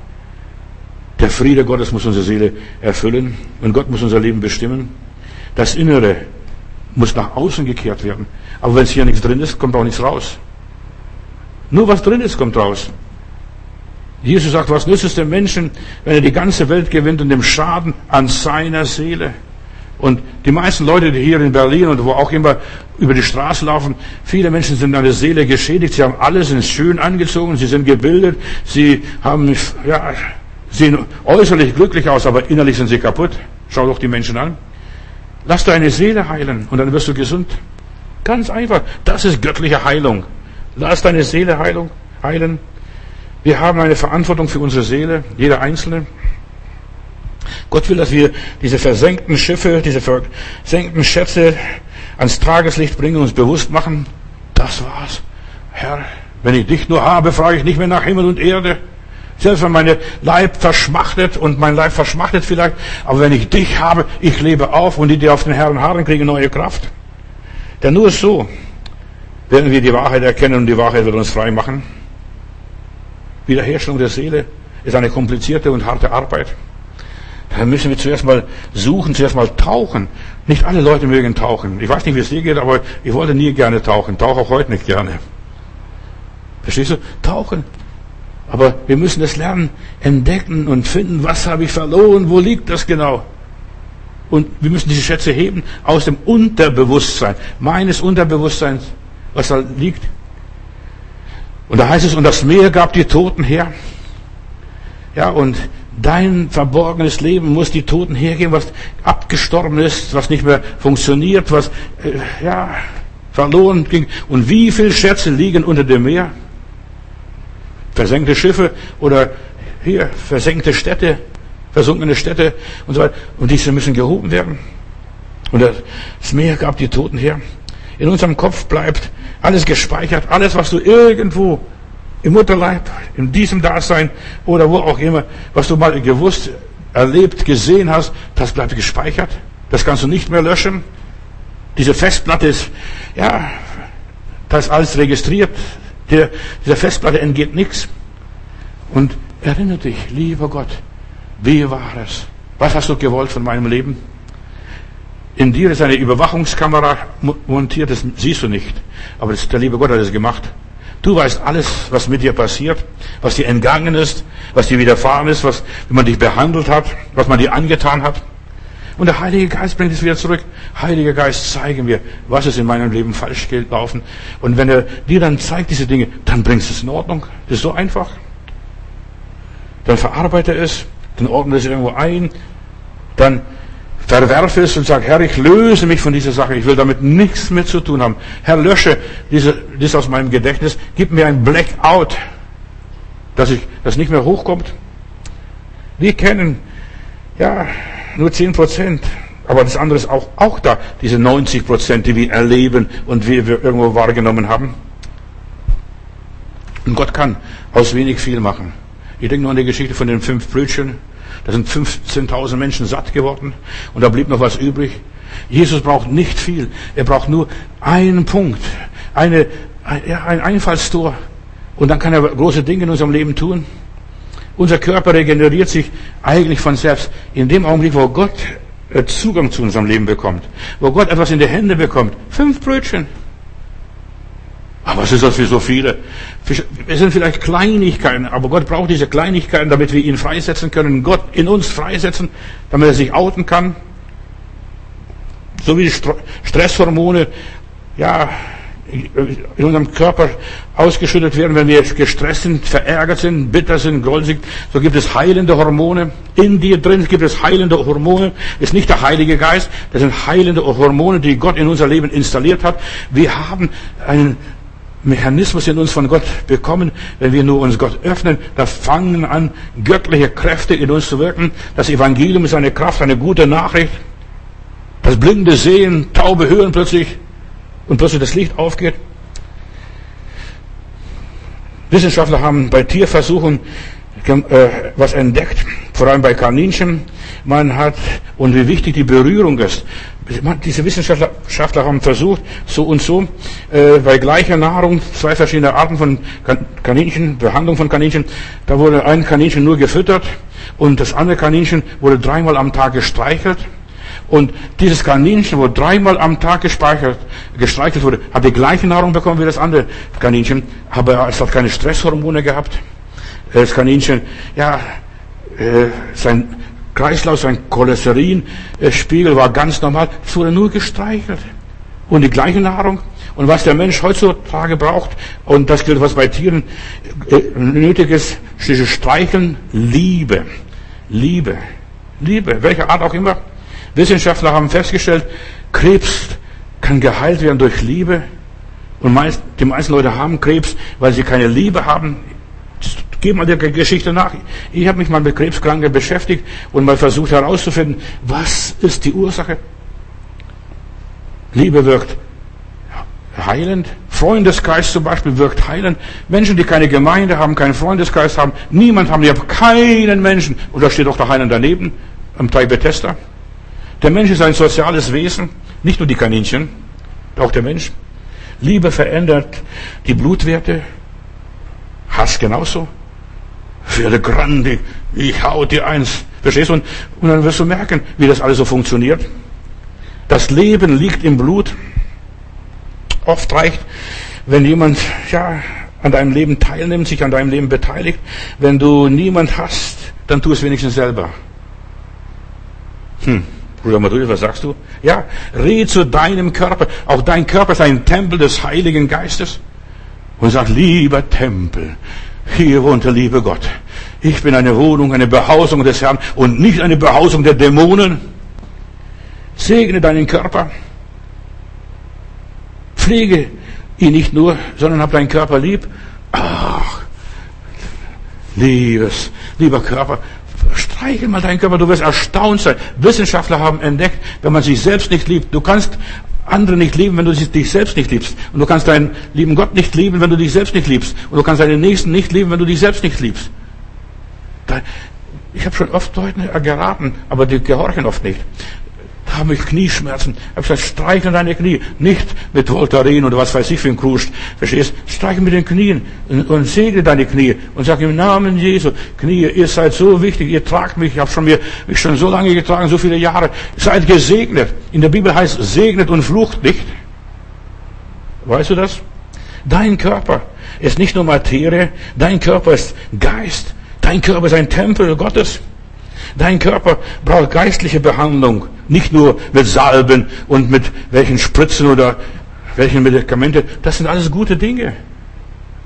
Der Friede Gottes muss unsere Seele erfüllen und Gott muss unser Leben bestimmen. Das Innere muss nach außen gekehrt werden. Aber wenn es hier nichts drin ist, kommt auch nichts raus. Nur was drin ist, kommt raus. Jesus sagt, was nützt es dem Menschen, wenn er die ganze Welt gewinnt und dem Schaden an seiner Seele? Und die meisten Leute, die hier in Berlin und wo auch immer über die Straße laufen, viele Menschen sind an der Seele geschädigt. Sie haben alles sind schön angezogen, sie sind gebildet, sie haben, ja, sehen äußerlich glücklich aus, aber innerlich sind sie kaputt. Schau doch die Menschen an. Lass deine Seele heilen und dann wirst du gesund. Ganz einfach. Das ist göttliche Heilung. Lass deine Seele heilen. Wir haben eine Verantwortung für unsere Seele, jeder Einzelne. Gott will, dass wir diese versenkten Schiffe, diese versenkten Schätze ans Tageslicht bringen und uns bewusst machen, das war's. Herr, wenn ich dich nur habe, frage ich nicht mehr nach Himmel und Erde. Selbst wenn meine Leib verschmachtet und mein Leib verschmachtet vielleicht, aber wenn ich dich habe, ich lebe auf und die, die auf den Herrn harren, kriegen neue Kraft. Denn nur so werden wir die Wahrheit erkennen und die Wahrheit wird uns frei machen. Wiederherstellung der Seele ist eine komplizierte und harte Arbeit. Da müssen wir zuerst mal suchen, zuerst mal tauchen. Nicht alle Leute mögen tauchen. Ich weiß nicht, wie es dir geht, aber ich wollte nie gerne tauchen. Tauche auch heute nicht gerne. Verstehst du? Tauchen. Aber wir müssen es lernen, entdecken und finden, was habe ich verloren, wo liegt das genau? Und wir müssen diese Schätze heben aus dem Unterbewusstsein, meines Unterbewusstseins, was da liegt. Und da heißt es, und das Meer gab die Toten her. Ja, und dein verborgenes Leben muss die Toten hergeben, was abgestorben ist, was nicht mehr funktioniert, was, äh, ja, verloren ging. Und wie viele Schätze liegen unter dem Meer? Versenkte Schiffe oder hier versenkte Städte, versunkene Städte und so weiter. Und diese müssen gehoben werden. Und das Meer gab die Toten her. In unserem Kopf bleibt alles gespeichert, alles, was du irgendwo im Mutterleib, in diesem Dasein oder wo auch immer, was du mal gewusst, erlebt, gesehen hast, das bleibt gespeichert. Das kannst du nicht mehr löschen. Diese Festplatte ist, ja, da ist alles registriert. Der, dieser Festplatte entgeht nichts. Und erinnere dich, lieber Gott, wie war es? Was hast du gewollt von meinem Leben? In dir ist eine Überwachungskamera montiert, das siehst du nicht. Aber das, der liebe Gott hat es gemacht. Du weißt alles, was mit dir passiert, was dir entgangen ist, was dir widerfahren ist, was, wie man dich behandelt hat, was man dir angetan hat. Und der Heilige Geist bringt es wieder zurück. Heiliger Geist, zeige mir, was ist in meinem Leben falsch gelaufen. Und wenn er dir dann zeigt diese Dinge, dann bringst du es in Ordnung. Das ist so einfach. Dann verarbeite es, dann ordne es irgendwo ein, dann verwerfe es und sag, Herr, ich löse mich von dieser Sache. Ich will damit nichts mehr zu tun haben. Herr, lösche diese, dies aus meinem Gedächtnis. Gib mir ein Blackout, dass ich, das nicht mehr hochkommt. Wir kennen, ja, nur 10 Prozent. Aber das andere ist auch, auch da, diese 90 Prozent, die wir erleben und wie wir irgendwo wahrgenommen haben. Und Gott kann aus wenig viel machen. Ich denke nur an die Geschichte von den fünf Brötchen. Da sind 15.000 Menschen satt geworden und da blieb noch was übrig. Jesus braucht nicht viel. Er braucht nur einen Punkt, eine, ein Einfallstor. Und dann kann er große Dinge in unserem Leben tun. Unser Körper regeneriert sich eigentlich von selbst. In dem Augenblick, wo Gott äh, Zugang zu unserem Leben bekommt, wo Gott etwas in die Hände bekommt. Fünf Brötchen. Aber was ist das für so viele? Es sind vielleicht Kleinigkeiten, aber Gott braucht diese Kleinigkeiten, damit wir ihn freisetzen können. Gott in uns freisetzen, damit er sich outen kann. So wie Stresshormone, ja, in unserem Körper ausgeschüttet werden, wenn wir gestresst sind, verärgert sind, bitter sind, goldsig. So gibt es heilende Hormone. In dir drin gibt es heilende Hormone. Ist nicht der Heilige Geist, das sind heilende Hormone, die Gott in unser Leben installiert hat. Wir haben einen Mechanismus in uns von Gott bekommen, wenn wir nur uns Gott öffnen, da fangen an, göttliche Kräfte in uns zu wirken. Das Evangelium ist eine Kraft, eine gute Nachricht. Das blinde Sehen, Taube hören plötzlich und plötzlich das Licht aufgeht. Wissenschaftler haben bei Tierversuchen was entdeckt, vor allem bei Kaninchen. Man hat, und wie wichtig die Berührung ist. Diese Wissenschaftler haben versucht, so und so, äh, bei gleicher Nahrung, zwei verschiedene Arten von Kaninchen, Behandlung von Kaninchen, da wurde ein Kaninchen nur gefüttert und das andere Kaninchen wurde dreimal am Tag gestreichelt. Und dieses Kaninchen, wo dreimal am Tag gespeichert, gestreichelt wurde, hat die gleiche Nahrung bekommen wie das andere Kaninchen, aber es hat keine Stresshormone gehabt. Das Kaninchen, ja, äh, sein Kreislauf, sein Cholesterinspiegel war ganz normal. Es wurde nur gestreichelt. Und die gleiche Nahrung. Und was der Mensch heutzutage braucht, und das gilt, was bei Tieren äh, nötig ist, dieses Streicheln, Liebe. Liebe. Liebe, welche Art auch immer. Wissenschaftler haben festgestellt, Krebs kann geheilt werden durch Liebe. Und meist, die meisten Leute haben Krebs, weil sie keine Liebe haben. Geh mal der Geschichte nach. Ich habe mich mal mit Krebskranken beschäftigt und mal versucht herauszufinden, was ist die Ursache. Liebe wirkt heilend. Freundeskreis zum Beispiel wirkt heilend. Menschen, die keine Gemeinde haben, keinen Freundeskreis haben, niemand haben, die haben keinen Menschen. Und da steht auch der Heiland daneben, am Teil Bethesda. Der Mensch ist ein soziales Wesen, nicht nur die Kaninchen, auch der Mensch. Liebe verändert die Blutwerte, Hass genauso. Werde grandig, ich hau dir eins. Verstehst du? Und, und dann wirst du merken, wie das alles so funktioniert. Das Leben liegt im Blut. Oft reicht, wenn jemand ja, an deinem Leben teilnimmt, sich an deinem Leben beteiligt. Wenn du niemand hast, dann tu es wenigstens selber. Hm. Bruder Madrid, was sagst du? Ja, red zu deinem Körper. Auch dein Körper ist ein Tempel des Heiligen Geistes. Und sag, lieber Tempel, hier wohnt der liebe Gott. Ich bin eine Wohnung, eine Behausung des Herrn und nicht eine Behausung der Dämonen. Segne deinen Körper. Pflege ihn nicht nur, sondern hab deinen Körper lieb. Ach, liebes, lieber Körper, streiche mal deinen Körper, du wirst erstaunt sein. Wissenschaftler haben entdeckt, wenn man sich selbst nicht liebt, du kannst andere nicht lieben, wenn du dich selbst nicht liebst. Und du kannst deinen lieben Gott nicht lieben, wenn du dich selbst nicht liebst. Und du kannst deinen Nächsten nicht lieben, wenn du dich selbst nicht liebst. Ich habe schon oft Leuten geraten, aber die gehorchen oft nicht habe ich Knieschmerzen. Ich habe gesagt, streiche deine Knie. Nicht mit Voltaren oder was weiß ich für ein Krust. Verstehst? Streiche mit den Knien und, und segne deine Knie und sag im Namen Jesu, Knie, ihr seid so wichtig, ihr tragt mich, ich habe schon mir, mich schon so lange getragen, so viele Jahre. Seid gesegnet. In der Bibel heißt segnet und flucht nicht. Weißt du das? Dein Körper ist nicht nur Materie, dein Körper ist Geist, dein Körper ist ein Tempel Gottes. Dein Körper braucht geistliche Behandlung, nicht nur mit Salben und mit welchen Spritzen oder welchen Medikamente. Das sind alles gute Dinge.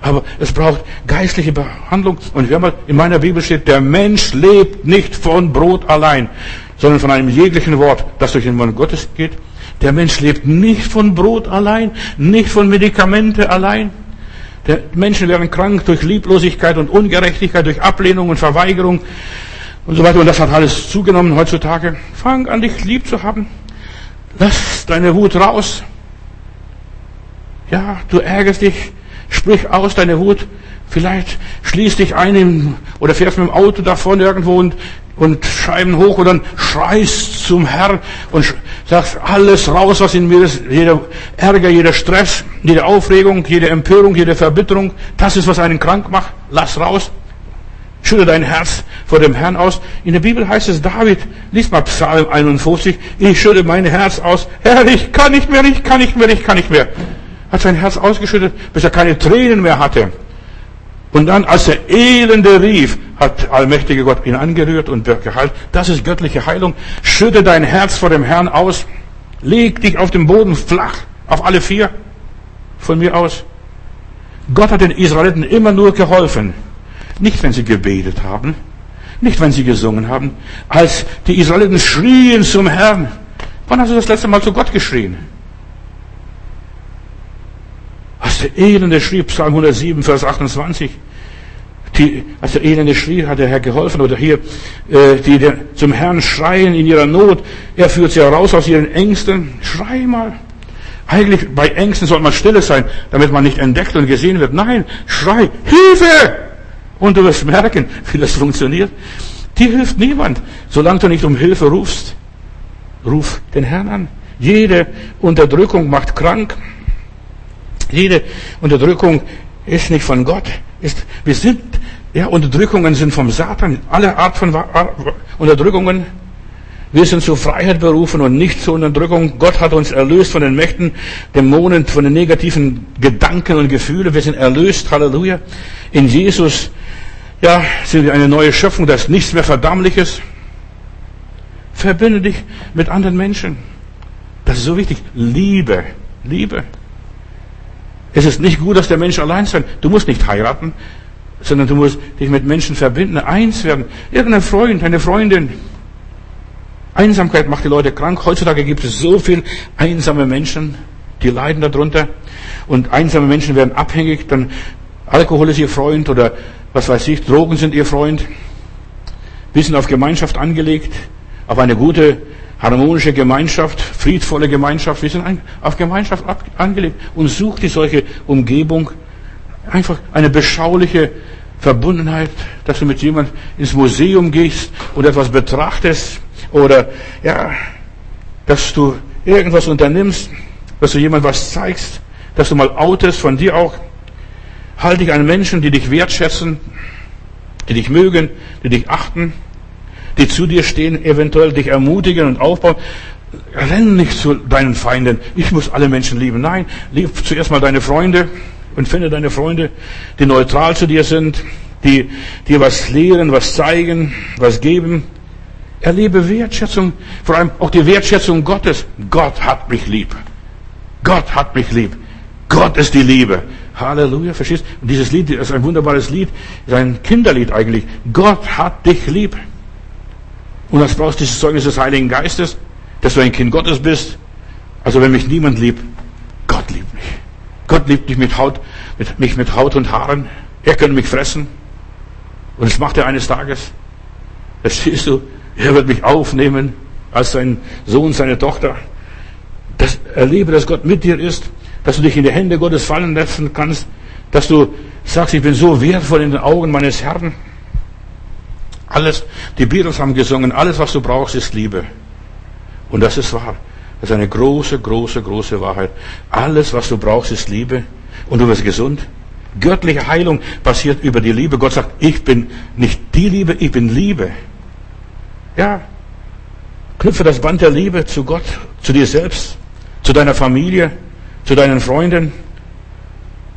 Aber es braucht geistliche Behandlung. Und wenn mal in meiner Bibel steht, der Mensch lebt nicht von Brot allein, sondern von einem jeglichen Wort, das durch den Mund Gottes geht. Der Mensch lebt nicht von Brot allein, nicht von Medikamente allein. Der Menschen werden krank durch Lieblosigkeit und Ungerechtigkeit, durch Ablehnung und Verweigerung und so weiter. Und das hat alles zugenommen heutzutage. Fang an, dich lieb zu haben. Lass deine Wut raus. Ja, du ärgerst dich Sprich aus deine Wut. Vielleicht schließ dich ein oder fährst mit dem Auto davon irgendwo und, und Scheiben hoch und dann schreist zum Herrn und sagst alles raus, was in mir ist. Jeder Ärger, jeder Stress, jede Aufregung, jede Empörung, jede Verbitterung. Das ist, was einen krank macht. Lass raus. Schütte dein Herz vor dem Herrn aus. In der Bibel heißt es, David, lies mal Psalm 51, ich schütte mein Herz aus. Herr, ich kann nicht mehr, ich kann nicht mehr, ich kann nicht mehr hat sein Herz ausgeschüttet, bis er keine Tränen mehr hatte. Und dann, als der Elende rief, hat allmächtige Gott ihn angerührt und geheilt. Das ist göttliche Heilung. Schütte dein Herz vor dem Herrn aus. Leg dich auf dem Boden flach, auf alle vier. Von mir aus. Gott hat den Israeliten immer nur geholfen. Nicht, wenn sie gebetet haben. Nicht, wenn sie gesungen haben. Als die Israeliten schrien zum Herrn. Wann hast du das letzte Mal zu Gott geschrien? Als der Elende schrie, Psalm 107, Vers 28, die, als der Elende schrie, hat der Herr geholfen. Oder hier, äh, die, die zum Herrn schreien in ihrer Not. Er führt sie heraus aus ihren Ängsten. Schrei mal. Eigentlich bei Ängsten soll man stille sein, damit man nicht entdeckt und gesehen wird. Nein, schrei, Hilfe! Und du wirst merken, wie das funktioniert. Die hilft niemand, solange du nicht um Hilfe rufst. Ruf den Herrn an. Jede Unterdrückung macht krank. Jede Unterdrückung ist nicht von Gott. Ist, wir sind, ja, Unterdrückungen sind vom Satan. Alle Art von Unterdrückungen. Wir sind zur Freiheit berufen und nicht zur Unterdrückung. Gott hat uns erlöst von den Mächten, Dämonen, von den negativen Gedanken und Gefühlen. Wir sind erlöst. Halleluja. In Jesus, ja, sind wir eine neue Schöpfung. Da ist nichts mehr Verdammliches. Verbinde dich mit anderen Menschen. Das ist so wichtig. Liebe. Liebe. Es ist nicht gut, dass der Mensch allein sein. Du musst nicht heiraten, sondern du musst dich mit Menschen verbinden, eins werden. Irgendein Freund, eine Freundin. Einsamkeit macht die Leute krank. Heutzutage gibt es so viel einsame Menschen, die leiden darunter. Und einsame Menschen werden abhängig. Dann Alkohol ist ihr Freund oder was weiß ich, Drogen sind ihr Freund. Sind auf Gemeinschaft angelegt, auf eine gute harmonische Gemeinschaft, friedvolle Gemeinschaft. Wir sind auf Gemeinschaft angelegt und sucht die solche Umgebung. Einfach eine beschauliche Verbundenheit, dass du mit jemand ins Museum gehst und etwas betrachtest oder, ja, dass du irgendwas unternimmst, dass du jemand was zeigst, dass du mal outest von dir auch. Halte dich an Menschen, die dich wertschätzen, die dich mögen, die dich achten die zu dir stehen, eventuell dich ermutigen und aufbauen. Renn nicht zu deinen Feinden. Ich muss alle Menschen lieben. Nein, lieb zuerst mal deine Freunde und finde deine Freunde, die neutral zu dir sind, die dir was lehren, was zeigen, was geben. Erlebe Wertschätzung, vor allem auch die Wertschätzung Gottes. Gott hat mich lieb. Gott hat mich lieb. Gott ist die Liebe. Halleluja, verstehst? Und dieses Lied ist ein wunderbares Lied, ist ein Kinderlied eigentlich. Gott hat dich lieb. Und das brauchst du dieses Zeugnis des Heiligen Geistes, dass du ein Kind Gottes bist. Also wenn mich niemand liebt, Gott liebt mich. Gott liebt mich mit Haut, mit, mich mit Haut und Haaren. Er könnte mich fressen. Und das macht er eines Tages. Verstehst du? Er wird mich aufnehmen als sein Sohn, seine Tochter. Das, erlebe, dass Gott mit dir ist, dass du dich in die Hände Gottes fallen lassen kannst, dass du sagst, ich bin so wertvoll in den Augen meines Herrn. Alles, die Beatles haben gesungen, alles, was du brauchst, ist Liebe. Und das ist wahr. Das ist eine große, große, große Wahrheit. Alles, was du brauchst, ist Liebe. Und du wirst gesund. Göttliche Heilung passiert über die Liebe. Gott sagt, ich bin nicht die Liebe, ich bin Liebe. Ja. Knüpfe das Band der Liebe zu Gott, zu dir selbst, zu deiner Familie, zu deinen Freunden,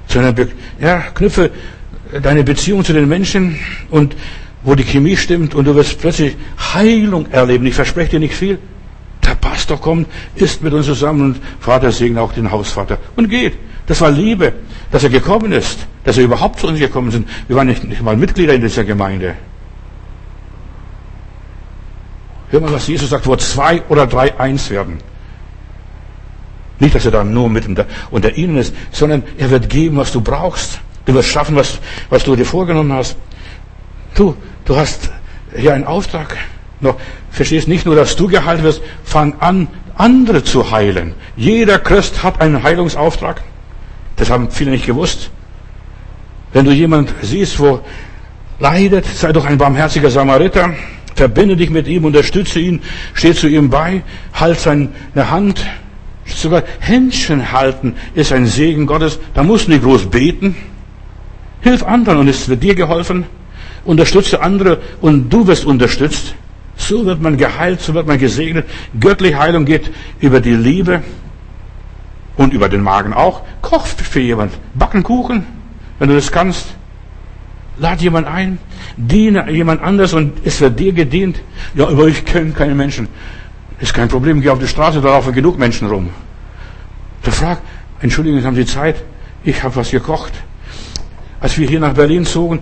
sondern ja, knüpfe deine Beziehung zu den Menschen und wo die Chemie stimmt und du wirst plötzlich Heilung erleben. Ich verspreche dir nicht viel. Der Pastor kommt, isst mit uns zusammen und Vater segne auch den Hausvater und geht. Das war Liebe, dass er gekommen ist, dass er überhaupt zu uns gekommen sind. Wir waren nicht, nicht mal Mitglieder in dieser Gemeinde. Hör mal, was Jesus sagt, wo zwei oder drei eins werden. Nicht, dass er da nur mit unter ihnen ist, sondern er wird geben, was du brauchst. Du wirst schaffen, was, was du dir vorgenommen hast. Du, du hast hier einen Auftrag. Noch, verstehst nicht nur, dass du geheilt wirst, fang an, andere zu heilen. Jeder Christ hat einen Heilungsauftrag. Das haben viele nicht gewusst. Wenn du jemand siehst, wo leidet, sei doch ein barmherziger Samariter. Verbinde dich mit ihm, unterstütze ihn, steh zu ihm bei, halt seine Hand. Sogar Händchen halten ist ein Segen Gottes. Da musst du nicht groß beten. Hilf anderen und es wird dir geholfen. Unterstütze andere und du wirst unterstützt. So wird man geheilt, so wird man gesegnet. Göttliche Heilung geht über die Liebe und über den Magen auch. Koch für jemand. Backen Kuchen, wenn du das kannst. Lad jemand ein, diene jemand anders und es wird dir gedient. Ja, aber ich kenne keine Menschen. Ist kein Problem, geh auf die Straße, da laufen genug Menschen rum. Da frag, Entschuldigung, haben Sie Zeit? Ich habe was gekocht. Als wir hier nach Berlin zogen,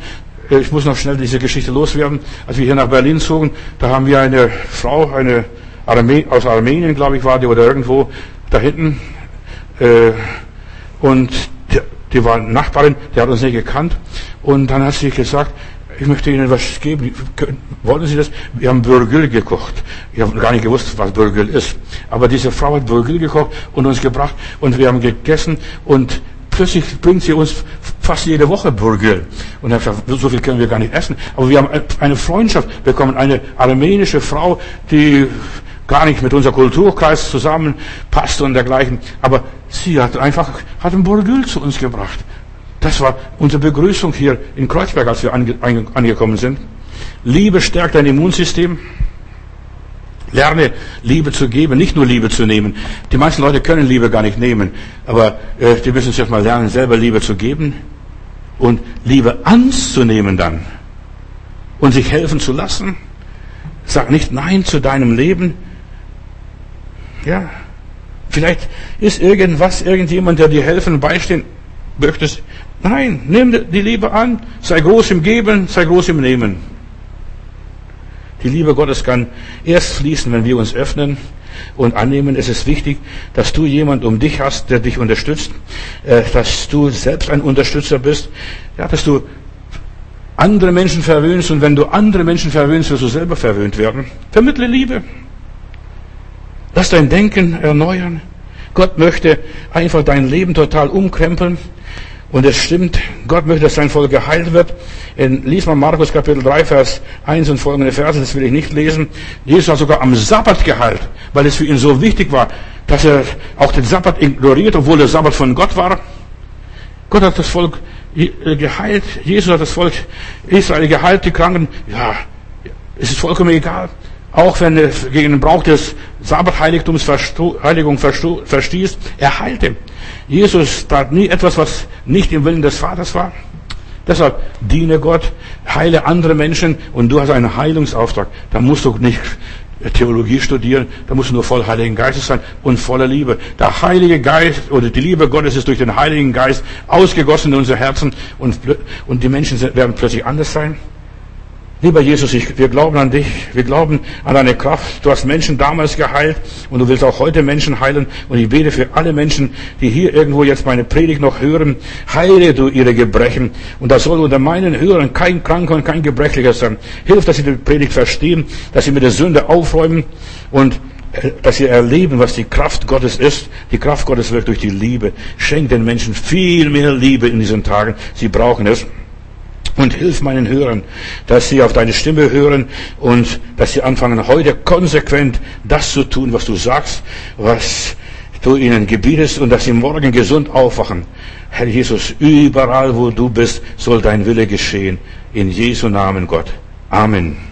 äh, ich muss noch schnell diese Geschichte loswerden, als wir hier nach Berlin zogen, da haben wir eine Frau, eine Arme aus Armenien, glaube ich, war die, oder irgendwo da hinten, äh, und die, die war Nachbarin, die hat uns nicht gekannt, und dann hat sie gesagt, ich möchte Ihnen was geben. Wollen Sie das? Wir haben Burgül gekocht. Ich habe gar nicht gewusst, was Burgül ist. Aber diese Frau hat Burgül gekocht und uns gebracht und wir haben gegessen und plötzlich bringt sie uns fast jede Woche Burgül. Und er sagt, so viel können wir gar nicht essen. Aber wir haben eine Freundschaft bekommen, eine armenische Frau, die gar nicht mit unser Kulturkreis zusammenpasst und dergleichen. Aber sie hat einfach, hat ein Burgül zu uns gebracht. Das war unsere Begrüßung hier in Kreuzberg, als wir ange, angekommen sind. Liebe stärkt dein Immunsystem. Lerne Liebe zu geben, nicht nur Liebe zu nehmen. Die meisten Leute können Liebe gar nicht nehmen, aber äh, die müssen sich mal lernen, selber Liebe zu geben und Liebe anzunehmen dann und sich helfen zu lassen. Sag nicht Nein zu deinem Leben. Ja, vielleicht ist irgendwas, irgendjemand, der dir helfen, beistehen möchtest. Nein, nimm die Liebe an, sei groß im Geben, sei groß im Nehmen. Die Liebe Gottes kann erst fließen, wenn wir uns öffnen und annehmen. Es ist wichtig, dass du jemand um dich hast, der dich unterstützt, äh, dass du selbst ein Unterstützer bist, ja, dass du andere Menschen verwöhnst und wenn du andere Menschen verwöhnst, wirst du selber verwöhnt werden. Vermittle Liebe. Lass dein Denken erneuern. Gott möchte einfach dein Leben total umkrempeln. Und es stimmt, Gott möchte, dass sein Volk geheilt wird. In, lies mal Markus Kapitel 3, Vers 1 und folgende Verse, das will ich nicht lesen. Jesus hat sogar am Sabbat geheilt, weil es für ihn so wichtig war, dass er auch den Sabbat ignoriert, obwohl der Sabbat von Gott war. Gott hat das Volk äh, geheilt. Jesus hat das Volk Israel geheilt, die Kranken. Ja, es ist vollkommen egal. Auch wenn er gegen den Brauch des Sabbatheiligtums Heiligung verstieß, er heilte. Jesus tat nie etwas, was nicht im Willen des Vaters war. Deshalb diene Gott, heile andere Menschen und du hast einen Heilungsauftrag. Da musst du nicht Theologie studieren, da musst du nur voll Heiligen Geistes sein und voller Liebe. Der Heilige Geist oder die Liebe Gottes ist durch den Heiligen Geist ausgegossen in unser Herzen und, und die Menschen werden plötzlich anders sein. Lieber Jesus, ich, wir glauben an dich, wir glauben an deine Kraft. Du hast Menschen damals geheilt und du willst auch heute Menschen heilen. Und ich bete für alle Menschen, die hier irgendwo jetzt meine Predigt noch hören, heile du ihre Gebrechen. Und da soll unter meinen Hörern kein Kranker und kein Gebrechlicher sein. Hilf, dass sie die Predigt verstehen, dass sie mit der Sünde aufräumen und äh, dass sie erleben, was die Kraft Gottes ist. Die Kraft Gottes wirkt durch die Liebe. Schenk den Menschen viel mehr Liebe in diesen Tagen. Sie brauchen es. Und hilf meinen Hörern, dass sie auf deine Stimme hören und dass sie anfangen, heute konsequent das zu tun, was du sagst, was du ihnen gebietest und dass sie morgen gesund aufwachen. Herr Jesus, überall wo du bist, soll dein Wille geschehen. In Jesu Namen Gott. Amen.